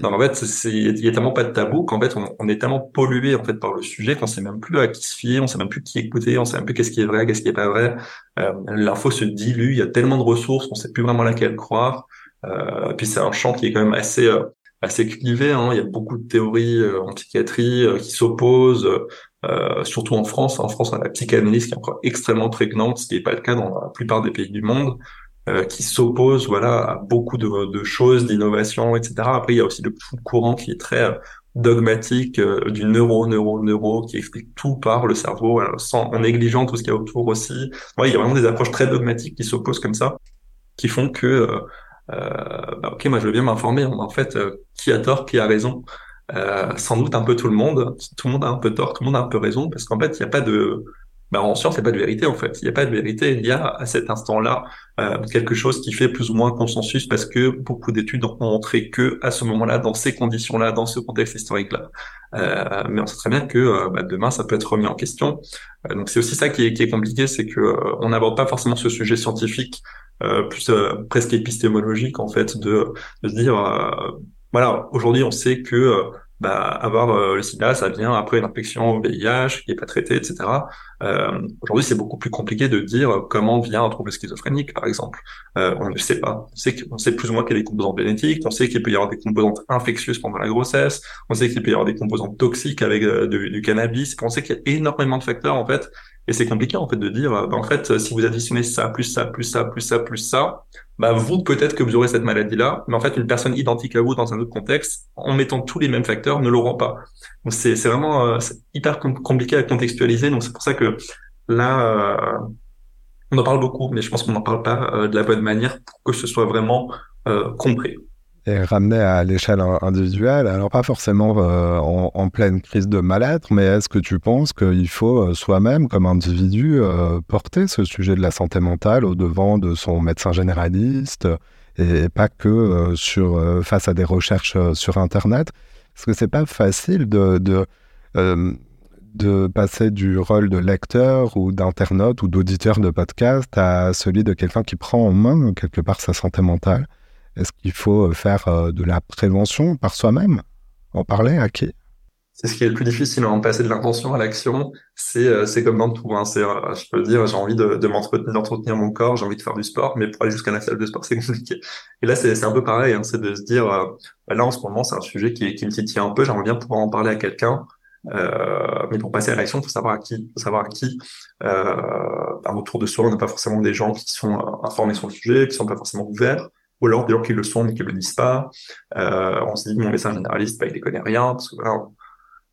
Donc en fait, il y a tellement pas de tabou qu'en fait, on, on, est tellement pollué en fait par le sujet qu'on sait même plus à qui se fier, on sait même plus qui écouter, on sait même plus qu'est-ce qui est vrai, qu'est-ce qui est pas vrai. Euh, L'info se dilue, il y a tellement de ressources qu'on sait plus vraiment laquelle croire. Euh, puis c'est un champ qui est quand même assez euh, assez clivé. Hein. Il y a beaucoup de théories euh, en psychiatrie euh, qui s'opposent. Euh, surtout en France. En France, on a la psychanalyse qui est encore extrêmement prégnante, ce qui n'est pas le cas dans la plupart des pays du monde, euh, qui s'oppose voilà à beaucoup de, de choses, d'innovation, etc. Après, il y a aussi le courant qui est très euh, dogmatique euh, du neuro, neuro, neuro, qui explique tout par le cerveau, sans, en négligeant tout ce qu'il y a autour aussi. Ouais, il y a vraiment des approches très dogmatiques qui s'opposent comme ça, qui font que, euh, bah, ok, moi je veux bien m'informer, en fait, qui a tort, qui a raison. Euh, sans doute un peu tout le monde. Tout le monde a un peu tort, tout le monde a un peu raison, parce qu'en fait, il n'y a pas de... Ben, en science, il n'y a pas de vérité, en fait. Il n'y a pas de vérité. Il y a, à cet instant-là, euh, quelque chose qui fait plus ou moins consensus, parce que beaucoup d'études ont montré que, à ce moment-là, dans ces conditions-là, dans ce contexte historique-là, euh, mais on sait très bien que euh, bah, demain, ça peut être remis en question. Euh, donc, c'est aussi ça qui est, qui est compliqué, c'est que on n'aborde pas forcément ce sujet scientifique, plus presque épistémologique, en fait, de, de se dire voilà, aujourd'hui, on sait que euh, bah, avoir euh, le sida, ça vient après une infection au VIH qui est pas traitée, etc. Euh, aujourd'hui, c'est beaucoup plus compliqué de dire comment vient un trouble schizophrénique, par exemple. on ne sait pas. On sait, plus ou moins qu'il y a des composantes génétiques, on sait qu'il peut y avoir des composantes infectieuses pendant la grossesse, on sait qu'il peut y avoir des composantes toxiques avec du cannabis, on sait qu'il y a énormément de facteurs, en fait, et c'est compliqué en fait de dire, bah, en fait, si vous additionnez ça, plus ça, plus ça, plus ça, plus ça, bah vous peut-être que vous aurez cette maladie-là, mais en fait une personne identique à vous dans un autre contexte, en mettant tous les mêmes facteurs, ne l'auront pas. Donc c'est vraiment euh, hyper compliqué à contextualiser. Donc c'est pour ça que là, euh, on en parle beaucoup, mais je pense qu'on n'en parle pas euh, de la bonne manière pour que ce soit vraiment compris et ramener à l'échelle individuelle, alors pas forcément euh, en, pleine crise de mal-être, mais est-ce que tu penses qu'il faut euh, soi-même, comme individu, euh, porter ce sujet de la santé mentale au devant de son médecin généraliste et, pas que sur face à des recherches sur Internet? Parce que c'est pas facile de, de, de passer du rôle de lecteur ou d'internaute ou d'auditeur de podcast à celui de quelqu'un qui prend en main quelque part sa santé mentale. Est-ce qu'il faut faire euh, de la prévention par soi-même? En parler à qui? C'est ce qui est le plus difficile, hein, passer de l'intention à l'action. C'est euh, comme dans tout. Hein. Euh, je peux dire, j'ai envie de, d'entretenir mon corps, j'ai envie de faire du sport, mais pour aller jusqu'à la salle de sport, c'est compliqué. Et là, c'est un peu pareil. Hein, c'est de se dire, euh, bah là en ce moment, c'est un sujet qui, me titille un peu. J'aimerais bien pouvoir en parler à quelqu'un. Euh, mais pour passer à l'action, faut savoir à qui. Faut savoir à qui. Euh, autour de soi, on n'a pas forcément des gens qui sont informés sur le sujet, qui sont pas forcément ouverts ou alors des gens qui le sont mais qui le disent pas. Euh, on se dit mon médecin généraliste, bah, il ne connaît rien parce que voilà,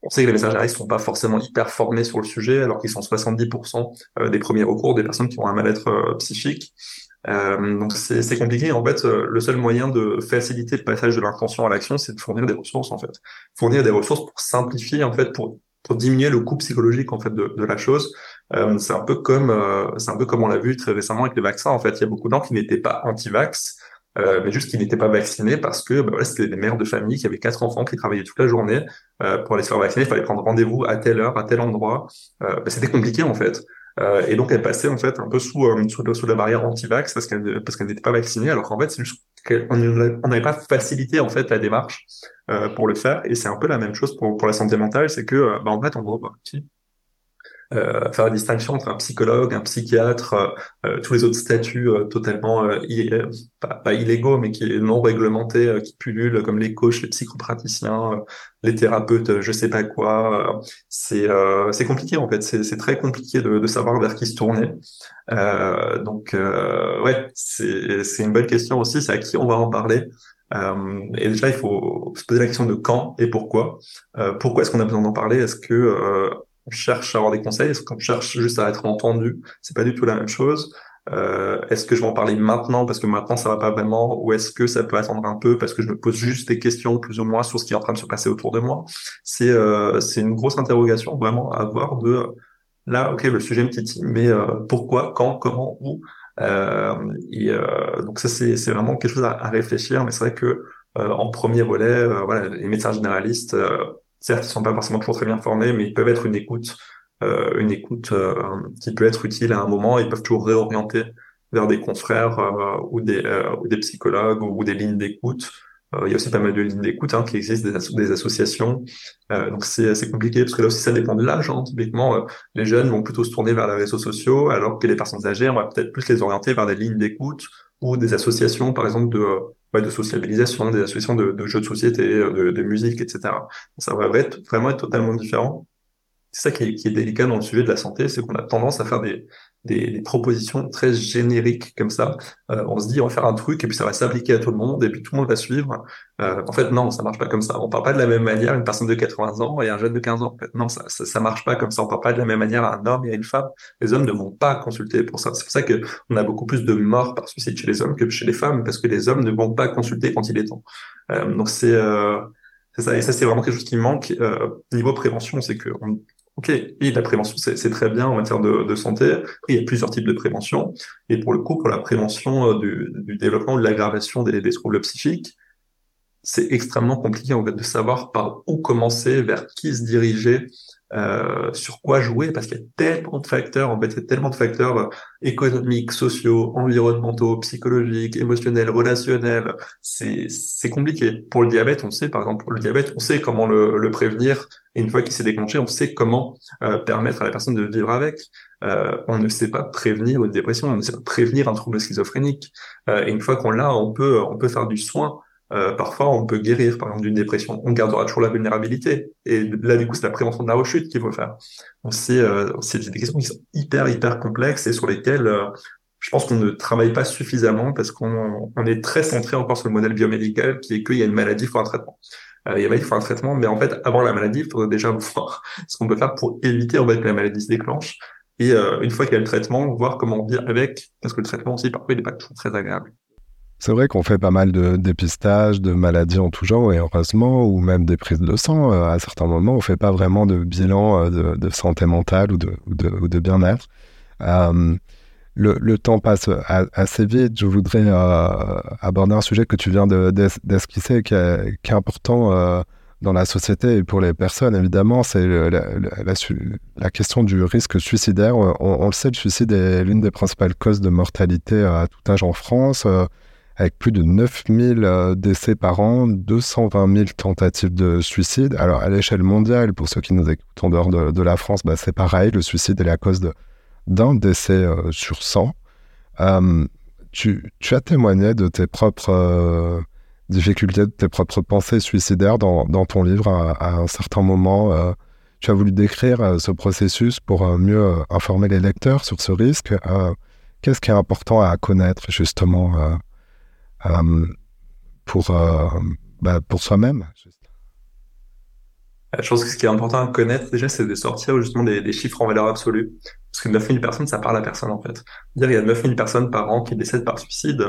on sait que les messagers sont pas forcément hyper formés sur le sujet, alors qu'ils sont 70% euh, des premiers recours des personnes qui ont un mal-être euh, psychique. Euh, donc c'est compliqué. En fait, le seul moyen de faciliter le passage de l'intention à l'action, c'est de fournir des ressources en fait, fournir des ressources pour simplifier en fait, pour pour diminuer le coût psychologique en fait de, de la chose. Euh, c'est un peu comme c'est un peu comme on l'a vu très récemment avec les vaccins. En fait, il y a beaucoup de qui n'étaient pas anti-vax, euh, mais juste qu'ils n'étaient pas vaccinés parce que bah, c'était des mères de famille qui avaient quatre enfants qui travaillaient toute la journée euh, pour aller se faire vacciner. Il fallait prendre rendez-vous à telle heure, à tel endroit. Euh, bah, c'était compliqué en fait. Euh, et donc elles passaient en fait un peu sous euh, sous, sous, la barrière anti-vax parce qu'elles parce qu'elles n'étaient pas vaccinées. Alors qu'en fait c'est juste qu'on n'avait pas facilité en fait la démarche euh, pour le faire. Et c'est un peu la même chose pour pour la santé mentale, c'est que bah, en fait on voit bah, euh, faire la distinction entre un psychologue, un psychiatre, euh, euh, tous les autres statuts totalement pas, illégaux, mais qui est non réglementés, qui pullulent, comme les coachs, les psychopraticiens, les thérapeutes, je sais pas quoi. c'est c'est compliqué en fait. C'est très compliqué de, de, savoir vers qui se tourner. donc ouais, c'est c'est une bonne question aussi. C'est à qui on va en parler. et déjà, il faut se poser la question de quand et pourquoi. pourquoi est-ce qu'on a besoin d'en parler? Est-ce que on cherche à avoir des conseils Est-ce qu'on cherche juste à être entendu C'est pas du tout la même chose. Euh, est-ce que je vais en parler maintenant parce que maintenant ça va pas vraiment ou est-ce que ça peut attendre un peu parce que je me pose juste des questions plus ou moins sur ce qui est en train de se passer autour de moi? C'est euh, c'est une grosse interrogation vraiment à avoir de là ok le sujet me titille mais euh, pourquoi quand comment où euh, et euh, donc ça c'est c'est vraiment quelque chose à, à réfléchir mais c'est vrai que en premier volet voilà les médecins généralistes certes, ils sont pas forcément toujours très bien formés, mais ils peuvent être une écoute, euh, une écoute euh, qui peut être utile à un moment. Ils peuvent toujours réorienter vers des confrères euh, ou des psychologues ou, des lignes d'écoute. il y a aussi pas mal de lignes d'écoute hein, qui existent, des, des associations. donc c'est assez compliqué parce que là aussi ça dépend de l'âge. Hein. Typiquement, les jeunes vont plutôt se tourner vers les réseaux sociaux, alors que les personnes âgées, on va peut-être plus les orienter vers des lignes d'écoute ou des associations, par exemple, de de sociabilisation, des associations de, jeux de société, de, de, musique, etc. Ça va vraiment être totalement différent. C'est ça qui est délicat dans le sujet de la santé, c'est qu'on a tendance à faire des, des, des, propositions très génériques comme ça. Euh, on se dit on va faire un truc et puis ça va s'appliquer à tout le monde et puis tout le monde va suivre. Euh, en fait non, ça marche pas comme ça. On parle pas de la même manière une personne de 80 ans et un jeune de 15 ans. En fait, non, ça, ça, ça marche pas comme ça. On parle pas de la même manière à un homme et à une femme. Les hommes ne vont pas consulter pour ça. C'est pour ça que on a beaucoup plus de morts par suicide chez les hommes que chez les femmes parce que les hommes ne vont pas consulter quand il est temps. Euh, donc c'est euh, c'est ça, et ça c'est vraiment quelque chose qui manque euh, niveau prévention, c'est que on, Ok, et la prévention, c'est très bien en matière de, santé. Il y a plusieurs types de prévention. Et pour le coup, pour la prévention euh, du, du développement ou de l'aggravation des, troubles psychiques, c'est extrêmement compliqué en de savoir par où commencer, vers qui se diriger, euh, sur quoi jouer parce qu'il y a tellement de facteurs en fait il y a tellement de facteurs euh, économiques sociaux environnementaux psychologiques émotionnels relationnels. C'est c'est compliqué. Pour le diabète on sait par exemple pour le diabète on sait comment le, le prévenir. Et une fois qu'il s'est déclenché on sait comment euh, permettre à la personne de vivre avec. Euh, on ne sait pas prévenir une dépression on ne sait pas prévenir un trouble schizophrénique. Et une fois qu'on l'a on peut on peut faire du soin euh, parfois, on peut guérir, par exemple, d'une dépression. On gardera toujours la vulnérabilité. Et là, du coup, c'est la prévention de la rechute qu'il faut faire. Donc, c'est euh, des questions qui sont hyper, hyper complexes et sur lesquelles euh, je pense qu'on ne travaille pas suffisamment parce qu'on on est très centré encore sur le modèle biomédical qui est qu'il y a une maladie, il faut un traitement. Euh, il y a il faut un traitement, mais en fait, avant la maladie, il faudrait déjà voir ce qu'on peut faire pour éviter en fait, que la maladie se déclenche. Et euh, une fois qu'il y a le traitement, voir comment on vit avec, parce que le traitement aussi, parfois, il n'est pas toujours très agréable. C'est vrai qu'on fait pas mal de dépistage, de maladies en tout genre, et heureusement, ou même des prises de sang. Euh, à certains moments, on fait pas vraiment de bilan euh, de, santé mentale ou de, bien-être. Euh, le, temps passe assez vite. Je voudrais aborder un sujet que tu viens d'esquisser, qui, qui, est, important dans la société et pour les personnes, évidemment, c'est la, question du risque suicidaire. On, le sait, le suicide est l'une des principales causes de mortalité à tout âge en France, avec plus de 9000 euh, décès par an, 220 000 tentatives de suicide. Alors, à l'échelle mondiale, pour ceux qui nous écoutent en dehors de, la France, bah, c'est pareil, le suicide est la cause d'un décès euh, sur 100. Tu, tu, as témoigné de tes propres difficulté de tes propres pensées suicidaires dans, ton livre à, un certain moment. Euh, tu as voulu décrire euh, ce processus pour euh, mieux informer les lecteurs sur ce risque. Qu'est-ce qui est important à connaître justement pour, bah, pour soi-même je pense que ce qui est important à connaître déjà, c'est de sortir justement des, chiffres en valeur absolue. Parce que 9000 personnes, ça parle à personne en fait. Dire il y a 9000 personnes par an qui décèdent par suicide,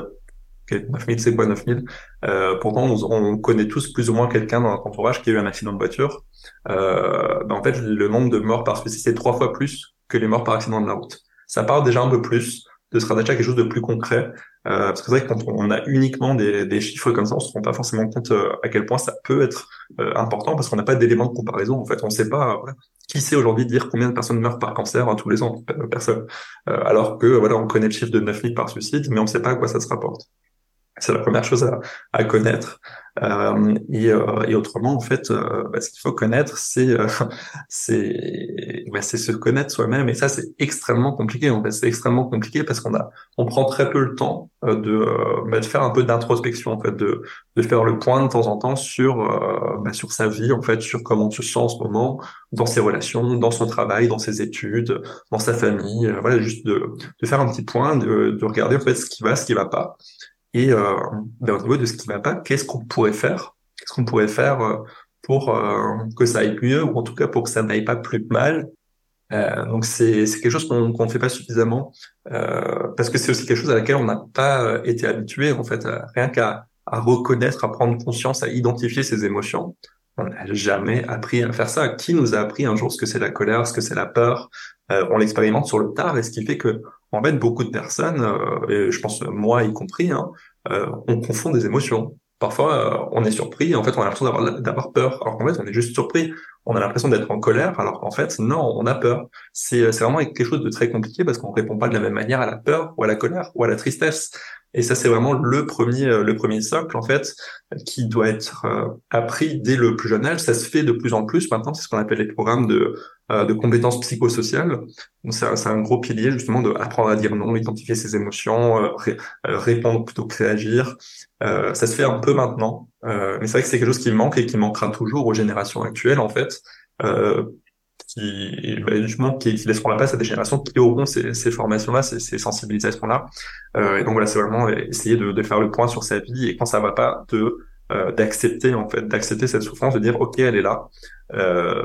9000, c'est quoi 9000 euh, Pourtant, on, connaît tous plus ou moins quelqu'un dans notre entourage qui a eu un accident de voiture. Euh, ben en fait, le nombre de morts par suicide, c'est trois fois plus que les morts par accident de la route. Ça parle déjà un peu plus de se rattacher quelque chose de plus concret. Euh, parce que c'est vrai que quand on a uniquement des, des, chiffres comme ça, on se rend pas forcément compte euh, à quel point ça peut être euh, important parce qu'on n'a pas d'éléments de comparaison. En fait, on ne sait pas qui sait aujourd'hui dire combien de personnes meurent par cancer hein, tous les ans. Personne. alors que voilà, on connaît le chiffre de 9000 par suicide, mais on ne sait pas à quoi ça se rapporte. C'est la première chose à, à connaître. Euh, et, euh, et, autrement, en fait, euh, bah, ce qu'il faut connaître, c'est euh, c'est bah, se connaître soi-même. Et ça, c'est extrêmement compliqué. En fait, c'est extrêmement compliqué parce qu'on a on prend très peu le temps euh, de, bah, de faire un peu d'introspection, en fait, de de faire le point de temps en temps sur bah, sur sa vie, en fait, sur comment on se sent en ce moment, dans ses relations, dans son travail, dans ses études, dans sa famille. voilà, juste de de faire un petit point, de de regarder en fait ce qui va, ce qui va pas et euh, ben, au niveau de ce qui va pas, qu'est-ce qu'on pourrait faire? Qu'est-ce qu'on pourrait faire euh, pour euh, que ça aille mieux ou en tout cas pour que ça n'aille pas plus mal? Euh, donc c'est quelque chose qu'on ne fait pas suffisamment euh, parce que c'est aussi quelque chose à laquelle on n'a pas été habitué en fait rien qu'à à reconnaître, à prendre conscience, à identifier ses émotions. On n'a jamais appris à faire ça. Qui nous a appris un jour ce que c'est la colère, ce que c'est la peur? On l'expérimente sur le tard et ce qui fait que en fait, beaucoup de personnes, euh, et je pense moi y compris, hein, euh, on confond des émotions. Parfois, euh, on est surpris, en fait, on a l'impression d'avoir, d'avoir peur, alors qu'en fait, on est juste surpris. On a l'impression d'être en colère, alors qu'en fait, non, on a peur. C'est, c'est vraiment quelque chose de très compliqué parce qu'on répond pas de la même manière à la peur ou à la colère ou à la tristesse. Et ça, c'est vraiment le premier, le premier socle, en fait, qui doit être appris dès le plus jeune âge. Ça se fait de plus en plus maintenant. C'est ce qu'on appelle les programmes de euh, de compétences psychosociales. C'est un, gros pilier justement de apprendre à dire non, identifier ses émotions, euh, euh, répondre plutôt que réagir. ça se fait un peu maintenant, mais c'est vrai que c'est quelque chose qui manque et qui manquera toujours aux générations actuelles en fait. qui, bah, justement, qui, qui, laisseront la place à des générations qui auront ces, ces formations-là, ces, ces sensibilisations-là. et donc voilà, c'est vraiment essayer de, de, faire le point sur sa vie et quand ça va pas, de d'accepter en fait, d'accepter cette souffrance, de dire ok, elle est là.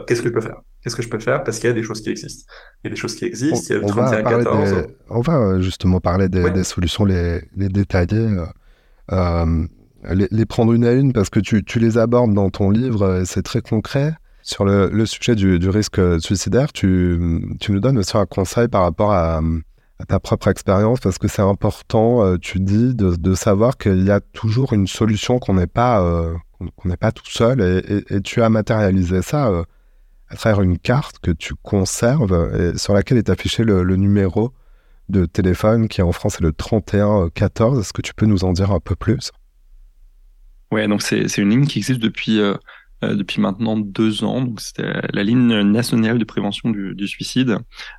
Qu'est-ce que je peux faire? Qu'est-ce que je peux faire? Parce qu'il y a des choses qui existent. Il y a des choses qui existent. On, il y a le 31 14. on va euh, justement parler des, des solutions, les, les détailler, euh, euh, les, les, prendre une à une parce que tu, tu les abordes dans ton livre. C'est très concret. Sur le, le sujet du, du, risque suicidaire, tu, tu nous donnes aussi un conseil par rapport à, à ta propre expérience parce que c'est important, tu dis, de, de savoir qu'il y a toujours une solution qu'on n'est pas, qu'on n'est pas tout seul et, et, et, tu as matérialisé ça à travers une carte que tu conserves et sur laquelle est affiché le, numéro de téléphone qui en France est le 3114. Est-ce que tu peux nous en dire un peu plus? Ouais, donc c'est une ligne qui existe depuis euh, euh, depuis maintenant deux ans. Donc c'était la ligne nationale de prévention du, du suicide,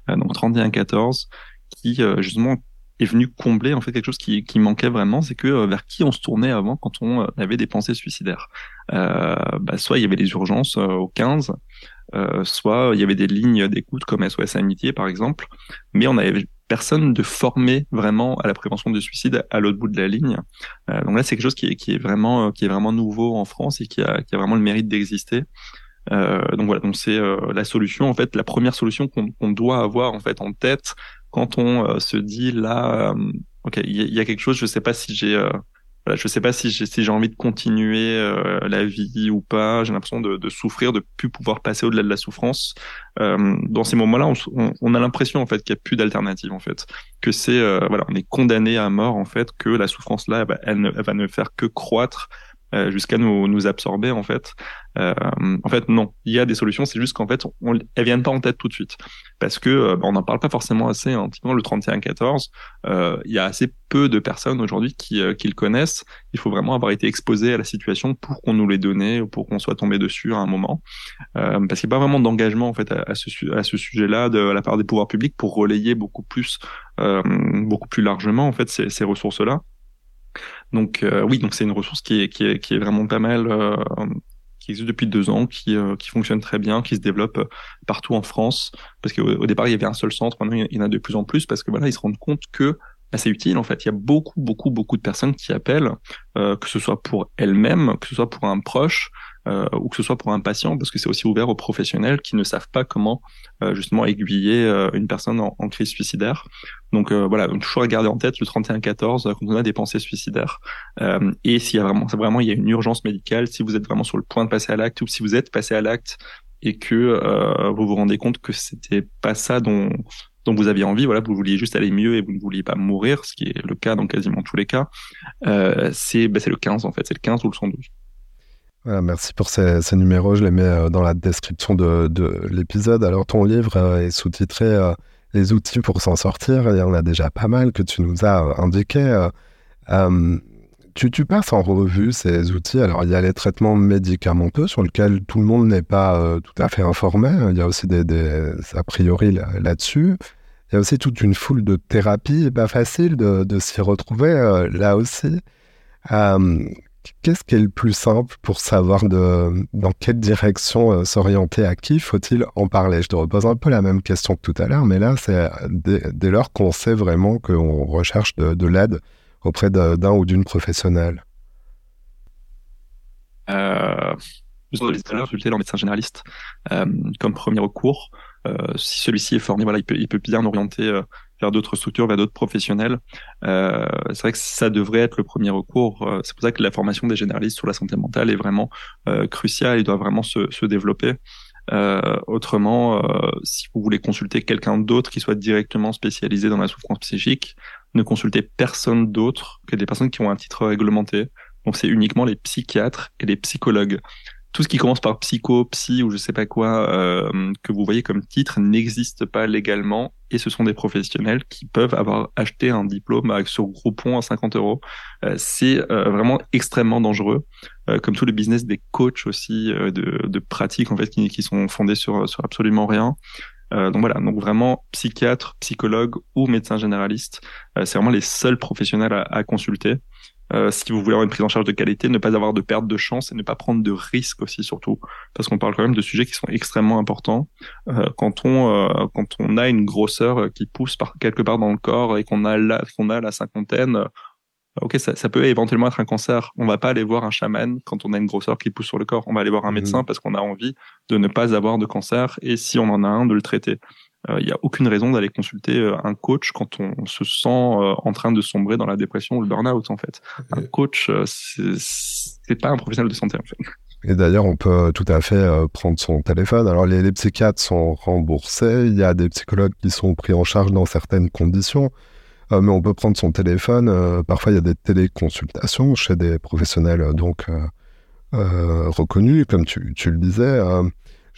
euh, donc 3114, qui justement est venu combler en fait quelque chose qui, qui manquait vraiment, c'est que vers qui on se tournait avant quand on avait des pensées suicidaires? Bah, soit il y avait les urgences au 15, euh, soit il y avait des lignes d'écoute comme SOS Amitié par exemple, mais on avait personne de formé vraiment à la prévention du suicide à l'autre bout de la ligne. Euh, donc là, c'est quelque chose qui est, qui est vraiment qui est vraiment nouveau en France et qui a, qui a vraiment le mérite d'exister. Euh, donc voilà, donc c'est euh, la solution en fait, la première solution qu'on doit avoir en fait en tête quand on euh, se dit là, ok, il y, y, a quelque chose, je sais pas si j'ai voilà, je sais pas si j'ai si envie de continuer euh, la vie ou pas. J'ai l'impression de, de, souffrir, de plus pouvoir passer au-delà de la souffrance. Euh, dans ces moments-là, on, on, a l'impression en fait qu'il n'y a plus d'alternative en fait, que c'est euh, voilà, on est condamné à mort en fait, que la souffrance là, elle, elle, ne, elle, va ne faire que croître euh, jusqu'à nous, nous absorber en fait. Euh, en fait, non, il y a des solutions, c'est juste qu'en fait, on, elles viennent pas en tête tout de suite parce que euh, on n'en parle pas forcément assez. Hein. Typiquement, le 31-14, euh, il y a assez peu de personnes aujourd'hui qui, qui le connaissent. Il faut vraiment avoir été exposé à la situation pour qu'on nous les donne ou pour qu'on soit tombé dessus à un moment, parce qu'il n'y a pas vraiment d'engagement en fait à, ce, à ce sujet-là de la part des pouvoirs publics pour relayer beaucoup plus, beaucoup plus largement en fait ces, ces ressources-là. Donc euh, oui, donc c'est une ressource qui est, qui est, qui est vraiment pas mal, euh, qui existe depuis deux ans, qui, euh, qui fonctionne très bien, qui se développe partout en France. Parce qu'au au départ, il y avait un seul centre, maintenant il y en a de plus en plus, parce que voilà, ils se rendent compte que bah, c'est utile en fait. Il y a beaucoup, beaucoup, beaucoup de personnes qui appellent, que ce soit pour elles-mêmes, que ce soit pour un proche, euh, ou que ce soit pour un patient, parce que c'est aussi ouvert aux professionnels qui ne savent pas comment euh, justement aiguiller euh, une personne en, en, crise suicidaire. Donc voilà, toujours à garder en tête le 31-14 quand on a des pensées suicidaires. et s'il y a vraiment, vraiment il y a une urgence médicale, si vous êtes vraiment sur le point de passer à l'acte ou si vous êtes passé à l'acte et que vous vous rendez compte que c'était pas ça dont dont vous aviez envie, voilà, vous vouliez juste aller mieux et vous ne vouliez pas mourir, ce qui est le cas dans quasiment tous les cas, euh, c'est bah, le 15 en fait, c'est le 15 ou le 112 merci pour ces, numéros, je les mets euh, dans la description de, l'épisode. Alors ton livre euh, est sous-titré euh, Les outils pour s'en sortir, il y en a déjà pas mal que tu nous as indiqués. tu, passes en revue ces outils. Alors, il y a les traitements médicamenteux sur lesquels tout le monde n'est pas tout à fait informé. Il y a aussi des, a priori là-dessus. il y a aussi toute une foule de thérapies, pas facile de s'y retrouver là aussi. Qu'est-ce qui est le plus simple pour savoir de, dans quelle direction euh, s'orienter À qui faut-il en parler? Je te repose un peu la même question que tout à l'heure, mais là, c'est dès, lors qu'on sait vraiment qu'on recherche de, l'aide auprès d'un ou d'une professionnelle. Euh, je vous tout à l'heure, médecin généraliste euh, comme premier recours. Euh, si celui-ci est formé, voilà, il peut, il peut bien orienter euh, vers d'autres structures, vers d'autres professionnels. Euh, c'est vrai que ça devrait être le premier recours. Euh, c'est pour ça que la formation des généralistes sur la santé mentale est vraiment euh, cruciale et doit vraiment se, se développer. Euh, autrement, si vous voulez consulter quelqu'un d'autre qui soit directement spécialisé dans la souffrance psychique, ne consultez personne d'autre que des personnes qui ont un titre réglementé. Donc c'est uniquement les psychiatres et les psychologues tout ce qui commence par psycho, psy ou je sais pas quoi euh, que vous voyez comme titre n'existe pas légalement et ce sont des professionnels qui peuvent avoir acheté un diplôme sur Groupon à 50 euros. Euh, c'est euh, vraiment extrêmement dangereux, comme tout le business des coachs aussi de, de pratiques en fait qui, qui sont fondés sur sur absolument rien. donc voilà, donc vraiment psychiatre, psychologue ou médecin généraliste, c'est vraiment les seuls professionnels à, à consulter. Euh, si vous voulez avoir une prise en charge de qualité, ne pas avoir de perte de chance et ne pas prendre de risques aussi surtout, parce qu'on parle quand même de sujets qui sont extrêmement importants. Euh, quand on euh, quand on a une grosseur qui pousse par quelque part dans le corps et qu'on a la qu'on a la cinquantaine, euh, ok, ça, ça, peut éventuellement être un cancer. On va pas aller voir un chaman quand on a une grosseur qui pousse sur le corps. On va aller voir un mmh. médecin parce qu'on a envie de ne pas avoir de cancer et si on en a un, de le traiter. Il euh, n'y a aucune raison d'aller consulter euh, un coach quand on se sent euh, en train de sombrer dans la dépression ou le burn-out en fait. Un coach, c'est pas un professionnel de santé en fait. Et d'ailleurs, on peut tout à fait prendre son téléphone. Alors, les, les, psychiatres sont remboursés. Il y a des psychologues qui sont pris en charge dans certaines conditions. mais on peut prendre son téléphone. parfois, il y a des téléconsultations chez des professionnels donc reconnus, comme tu, tu le disais.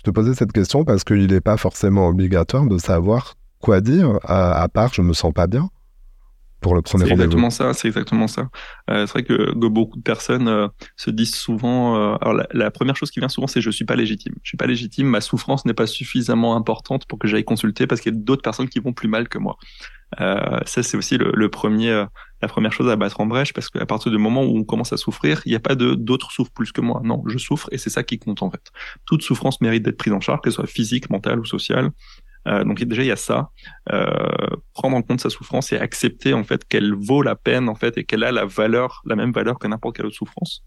Je te posais cette question parce qu'il n'est pas forcément obligatoire de savoir quoi dire, à, part je me sens pas bien pour le premier C'est exactement ça, c'est exactement ça. Euh, c'est vrai que, beaucoup de personnes euh, se disent souvent. Euh, alors la, première chose qui vient souvent, c'est je suis pas légitime. Je suis pas légitime. Ma souffrance n'est pas suffisamment importante pour que j'aille consulter parce qu'il y a d'autres personnes qui vont plus mal que moi. Euh, ça, c'est aussi le, le, premier, euh, la première chose à battre en brèche, parce qu'à partir du moment où on commence à souffrir, il n'y a pas de d'autres souffrent plus que moi. Non, je souffre et c'est ça qui compte en fait. Toute souffrance mérite d'être prise en charge, qu'elle soit physique, mentale ou sociale. Euh, donc déjà il y a ça, euh, prendre en compte sa souffrance et accepter en fait qu'elle vaut la peine en fait et qu'elle a la valeur, la même valeur que n'importe quelle autre souffrance.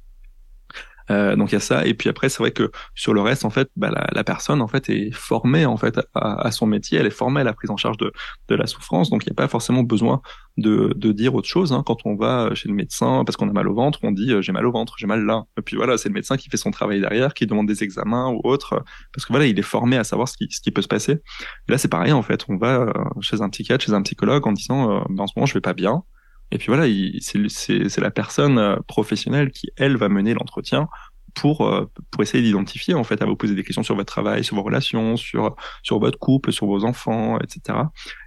Euh, donc il y a ça. Et puis après, c'est vrai que sur le reste, en fait, bah, la, la, personne en fait est formée en fait à, à, son métier. Elle est formée à la prise en charge de, de la souffrance. Donc il n'y a pas forcément besoin de, de dire autre chose. Hein. Quand on va chez le médecin parce qu'on a mal au ventre, on dit euh, j'ai mal au ventre, j'ai mal là. Et puis voilà, c'est le médecin qui fait son travail derrière, qui demande des examens ou autre, parce que voilà, il est formé à savoir ce qui, ce qui peut se passer. Et là, c'est pareil en fait. On va euh, chez un psychiatre, chez un psychologue en disant ben, en ce moment je vais pas bien Et puis voilà, c'est la personne professionnelle qui, elle, va mener l'entretien pour euh, pour essayer d'identifier en fait à vous poser des questions sur votre travail, sur vos relations, sur sur votre couple, sur vos enfants, etc.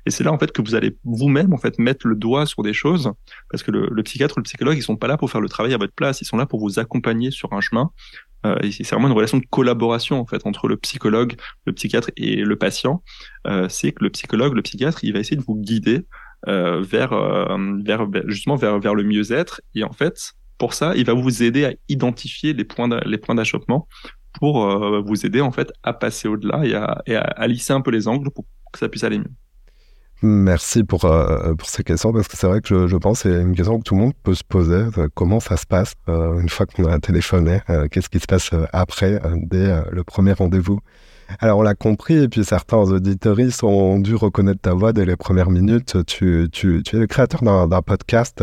Et c'est là en fait que vous allez vous-même en fait mettre le doigt sur des choses parce que le, le, psychiatre ou le psychologue ils sont pas là pour faire le travail à votre place, ils sont là pour vous accompagner sur un chemin. Euh, c'est vraiment une relation de collaboration en fait entre le psychologue, le psychiatre et le patient. Euh, c'est que le psychologue, le psychiatre, il va essayer de vous guider euh, vers, euh, vers justement vers vers le mieux-être et en fait pour ça, il va vous aider à identifier les points d'achoppement pour euh, vous aider en fait à passer au-delà et à, lisser un peu les angles pour que ça puisse aller mieux. Merci pour, pour ces questions parce que c'est vrai que je, je pense c'est une question que tout le monde peut se poser. Comment ça se passe une fois qu'on a téléphoné Qu'est-ce qui se passe après, dès le premier rendez-vous alors, on l'a compris, et puis certains auditoristes ont dû reconnaître ta voix dès les premières minutes. Tu, es le créateur d'un podcast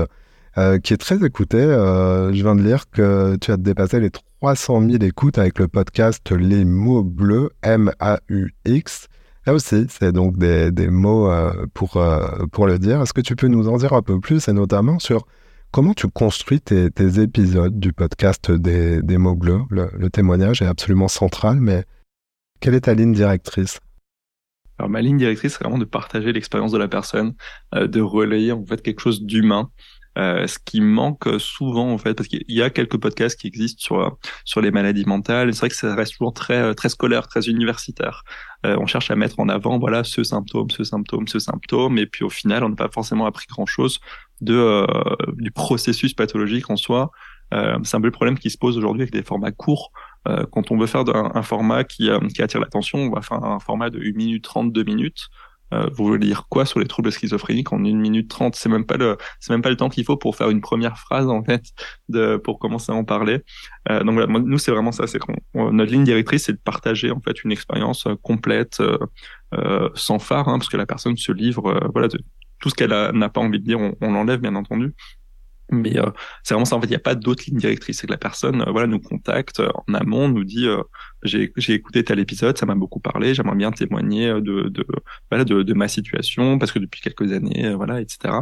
euh, qui est très écouté. Euh, je viens de lire que tu as dépassé les 300 000 écoutes avec le podcast Les mots bleus, M-A-U-X. Là aussi, c'est donc des, mots euh, pour, pour le dire. Est-ce que tu peux nous en dire un peu plus, et notamment sur comment tu construis tes, épisodes du podcast des, mots bleus? Le, le, témoignage est absolument central, mais quelle est ta ligne directrice? Alors ma ligne directrice, c'est vraiment de partager l'expérience de la personne, de relayer en fait quelque chose d'humain, euh, ce qui manque souvent en fait, parce qu'il y a quelques podcasts qui existent sur sur les maladies mentales. C'est vrai que ça reste toujours très très scolaire, très universitaire. Euh, on cherche à mettre en avant voilà ce symptôme, ce symptôme, ce symptôme, et puis au final, on n'a pas forcément appris grand chose de euh, du processus pathologique en soi. Euh, c'est un peu le problème qui se pose aujourd'hui avec des formats courts. Euh, quand on veut faire un, un format qui, qui attire l'attention, on va faire un format de 1 minute 30, 2 minutes. Euh, vous voulez dire quoi sur les troubles schizophréniques en une minute trente? C'est même pas le, c'est même pas le temps qu'il faut pour faire une première phrase en fait, de pour commencer à en parler. Euh, donc voilà, nous c'est vraiment ça, c'est qu'on notre ligne directrice c'est de partager en fait une expérience euh, complète, euh, sans phare, hein, parce que la personne se livre, voilà, de, tout ce qu'elle n'a pas envie de dire, on, on l'enlève bien entendu. Mais euh, c'est vraiment ça. En fait, il n'y a pas d'autre ligne directrice. C'est que la personne, euh, voilà, nous contacte euh, en amont, nous dit j'ai j'ai écouté tel épisode, ça m'a beaucoup parlé. J'aimerais bien témoigner de de voilà de, de, ma situation parce que depuis quelques années, voilà, etc.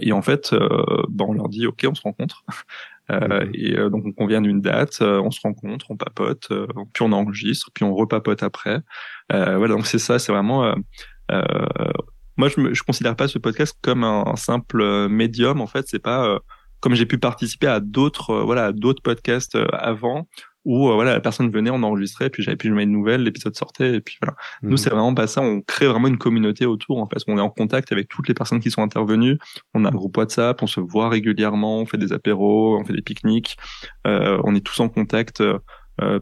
et en fait, bon, on leur dit ok, on se rencontre. Mhm. Et donc on convient d'une date, on se rencontre, on papote, puis on enregistre, puis on repapote après. voilà, donc c'est ça. C'est vraiment moi, je ne considère pas ce podcast comme un, simple euh, médium. En fait, c'est pas euh, comme j'ai pu participer à d'autres, euh, voilà, d'autres podcasts avant où voilà la personne venait, on enregistrait, puis j'avais plus jamais de nouvelles, l'épisode sortait, et puis voilà. Nous, mhm. c'est vraiment pas ça. On crée vraiment une communauté autour. En fait, on est en contact avec toutes les personnes qui sont intervenues. On a un groupe WhatsApp, on se voit régulièrement, on fait des apéros, on fait des pique-niques. Euh, on est tous en contact euh,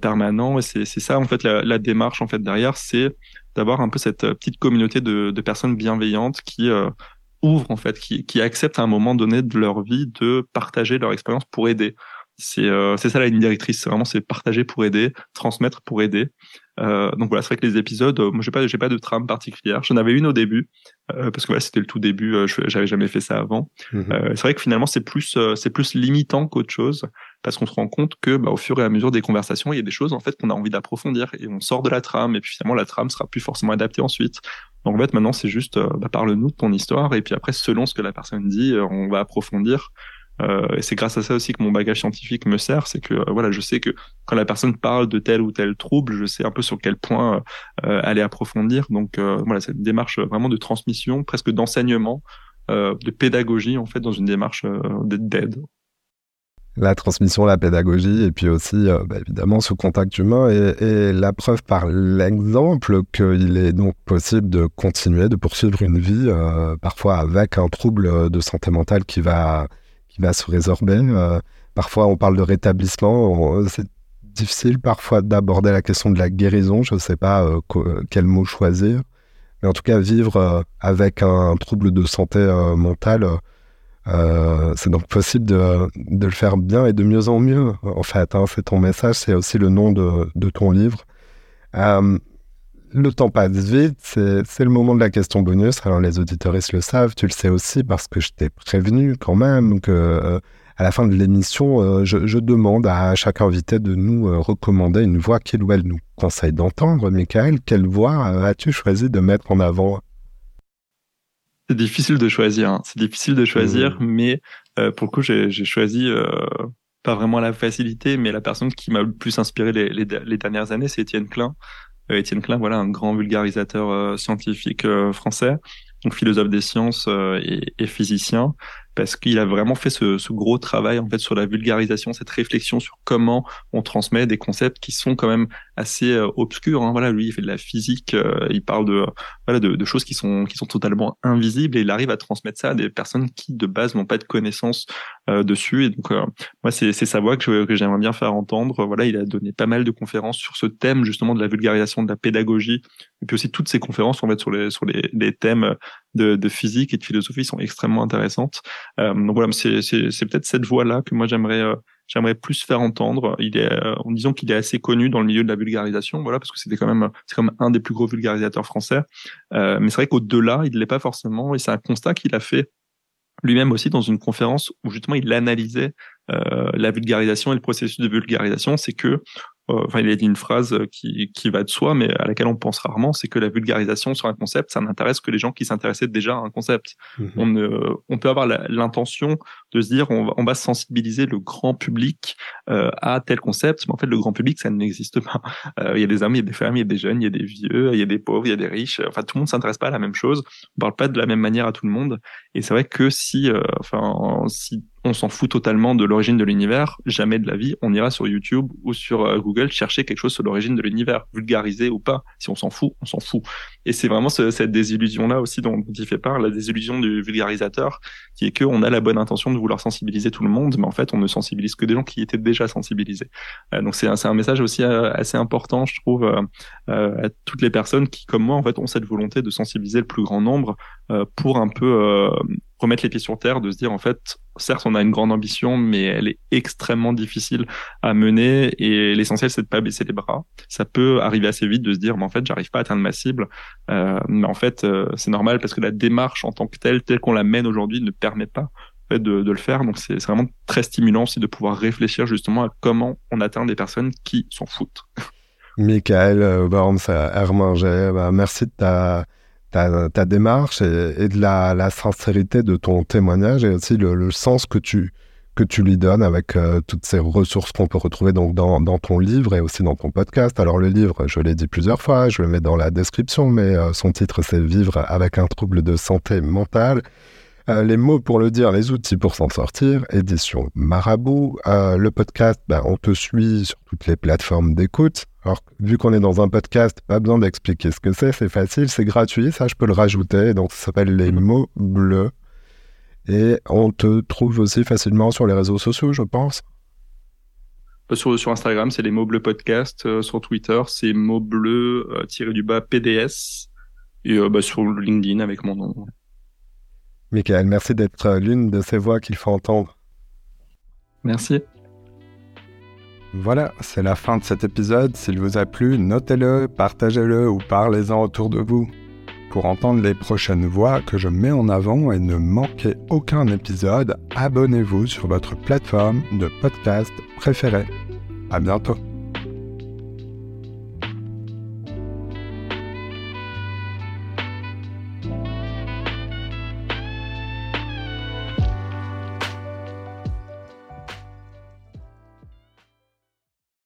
permanent. Et c'est ça en fait la, la, démarche en fait derrière, c'est d'avoir un peu cette euh, petite communauté de, de personnes bienveillantes qui euh, ouvrent en fait, qui, qui acceptent à un moment donné de leur vie de partager leur expérience pour aider. C'est euh, ça la ligne directrice, c'est vraiment c'est partager pour aider, transmettre pour aider. Euh, donc voilà, c'est vrai que les épisodes, moi j'ai pas j'ai pas de trame particulière. J'en avais une au début euh, parce que voilà, c'était le tout début, euh, j'avais jamais fait ça avant. Mhm. c'est vrai que finalement c'est plus c'est plus limitant qu'autre chose parce qu'on se rend compte que bah, au fur et à mesure des conversations, il y a des choses en fait qu'on a envie d'approfondir et on sort de la trame et puis finalement la trame sera plus forcément adaptée ensuite. Donc en fait maintenant c'est juste bah, parle-nous de ton histoire et puis après selon ce que la personne dit, on va approfondir. Euh, et c'est grâce à ça aussi que mon bagage scientifique me sert, c'est que euh, voilà, je sais que quand la personne parle de tel ou tel trouble, je sais un peu sur quel point euh, aller approfondir. Donc voilà, c'est une démarche vraiment de transmission, presque d'enseignement, de pédagogie en fait, dans une démarche d'aide la transmission, la pédagogie, et puis aussi, bah, évidemment, ce contact humain. Et, et la preuve par l'exemple qu'il est donc possible de continuer, de poursuivre une vie, parfois avec un trouble de santé mentale qui va va se résorber. Euh, parfois, on parle de rétablissement. C'est difficile parfois d'aborder la question de la guérison. Je ne sais pas euh, euh, quel mot choisir. Mais en tout cas, vivre avec un, trouble de santé mentale, c'est donc possible de, le faire bien et de mieux en mieux. En fait, hein, c'est ton message, c'est aussi le nom de ton livre. Le temps passe vite, c'est le moment de la question bonus. Alors les auditoristes le savent, tu le sais aussi parce que je t'ai prévenu quand même que euh, à la fin de l'émission, euh, je, je, demande à chaque invité de nous euh, recommander une voix qu'il ou elle nous conseille d'entendre. Michael, quelle voix as-tu choisi de mettre en avant? C'est difficile de choisir. Hein. C'est difficile de choisir, mmh. mais pour le coup, j'ai choisi pas vraiment la facilité, mais la personne qui m'a le plus inspiré les, les, les dernières années, c'est Étienne Klein. Euh, Étienne Klein, voilà, un grand vulgarisateur euh, scientifique euh, français, donc philosophe des sciences et, et, physicien, parce qu'il a vraiment fait ce, ce, gros travail en fait sur la vulgarisation, cette réflexion sur comment on transmet des concepts qui sont quand même assez euh, obscurs. Hein. Voilà, lui il fait de la physique, euh, il parle de voilà de, de, choses qui sont qui sont totalement invisibles et il arrive à transmettre ça à des personnes qui de base n'ont pas de connaissances euh, dessus. Et donc moi c'est sa voix que, que j'aimerais bien faire entendre. Voilà, il a donné pas mal de conférences sur ce thème justement de la vulgarisation, de la pédagogie, et puis aussi toutes ces conférences en fait sur les sur les, les thèmes de, de physique et de philosophie sont extrêmement intéressantes. Euh, donc voilà, c'est peut-être cette voix-là que moi j'aimerais euh, j'aimerais plus faire entendre. Il est, euh, en disant qu'il est assez connu dans le milieu de la vulgarisation, voilà, parce que c'était quand même, c'est quand même un des plus gros vulgarisateurs français. Euh, mais c'est vrai qu'au-delà, il ne l'est pas forcément, et c'est un constat qu'il a fait lui-même aussi dans une conférence où justement il analysait euh, la vulgarisation et le processus de vulgarisation, c'est que enfin, il a dit une phrase qui, qui va de soi, mais à laquelle on pense rarement, c'est que la vulgarisation sur un concept, ça n'intéresse que les gens qui s'intéressaient déjà à un concept. Mhm. On, ne, on peut avoir l'intention de se dire, on va, on va sensibiliser le grand public euh, à tel concept, mais en fait, le grand public, ça n'existe pas. Euh, il y a des hommes, il y a des femmes, il y a des jeunes, il y a des vieux, il y a des pauvres, il y a des riches. Enfin, tout le monde s'intéresse pas à la même chose. On parle pas de la même manière à tout le monde. Et c'est vrai que si, euh, enfin, si on s'en fout totalement de l'origine de l'univers, jamais de la vie, on ira sur YouTube ou sur euh, Google chercher quelque chose sur l'origine de l'univers, vulgarisé ou pas. Si on s'en fout, on s'en fout. Et c'est vraiment cette désillusion-là aussi dont, il fait part, la désillusion du vulgarisateur, qui est que on a la bonne intention de vouloir sensibiliser tout le monde, mais en fait, on ne sensibilise que des gens qui étaient déjà sensibilisés. Euh, donc c'est un, message aussi euh, assez important, je trouve, à toutes les personnes qui, comme moi, en fait, ont cette volonté de sensibiliser le plus grand nombre pour un peu remettre les pieds sur terre, de se dire en fait, certes, on a une grande ambition, mais elle est extrêmement difficile à mener et l'essentiel, c'est de pas baisser les bras. Ça peut arriver assez vite de se dire, mais en fait, j'arrive pas à atteindre ma cible. Euh, mais en fait, euh, c'est normal parce que la démarche en tant que telle, telle qu'on la mène aujourd'hui, ne permet pas de, de, le faire. Donc, c'est vraiment très stimulant, c'est de pouvoir réfléchir justement à comment on atteint des personnes qui s'en foutent. Michael euh, Barnes Hermanger, bah, merci de ta ta, démarche et, de la, sincérité de ton témoignage et aussi le, sens que tu, que tu lui donnes avec euh, toutes ces ressources qu'on peut retrouver donc dans, ton livre et aussi dans ton podcast. Alors le livre, je l'ai dit plusieurs fois, je le mets dans la description, mais euh, son titre c'est Vivre avec un trouble de santé mentale. Euh, les mots pour le dire, les outils pour s'en sortir, édition Marabout. le podcast, ben, on te suit sur toutes les plateformes d'écoute. Alors, vu qu'on est dans un podcast, pas besoin d'expliquer ce que c'est, c'est facile, c'est gratuit, ça je peux le rajouter. Donc, ça s'appelle Les mhm. mots bleus. Et on te trouve aussi facilement sur les réseaux sociaux, je pense. Euh, sur, sur Instagram, c'est les mots bleus podcast. Euh, sur Twitter, c'est mots bleus euh, tiré du bas PDS. Et bah, sur LinkedIn avec mon nom. Michael, merci d'être l'une de ces voix qu'il faut entendre. Merci. Voilà, c'est la fin de cet épisode. S'il vous a plu, notez-le, partagez-le ou parlez-en autour de vous. Pour entendre les prochaines voix que je mets en avant et ne manquer aucun épisode, abonnez-vous sur votre plateforme de podcast préférée. À bientôt.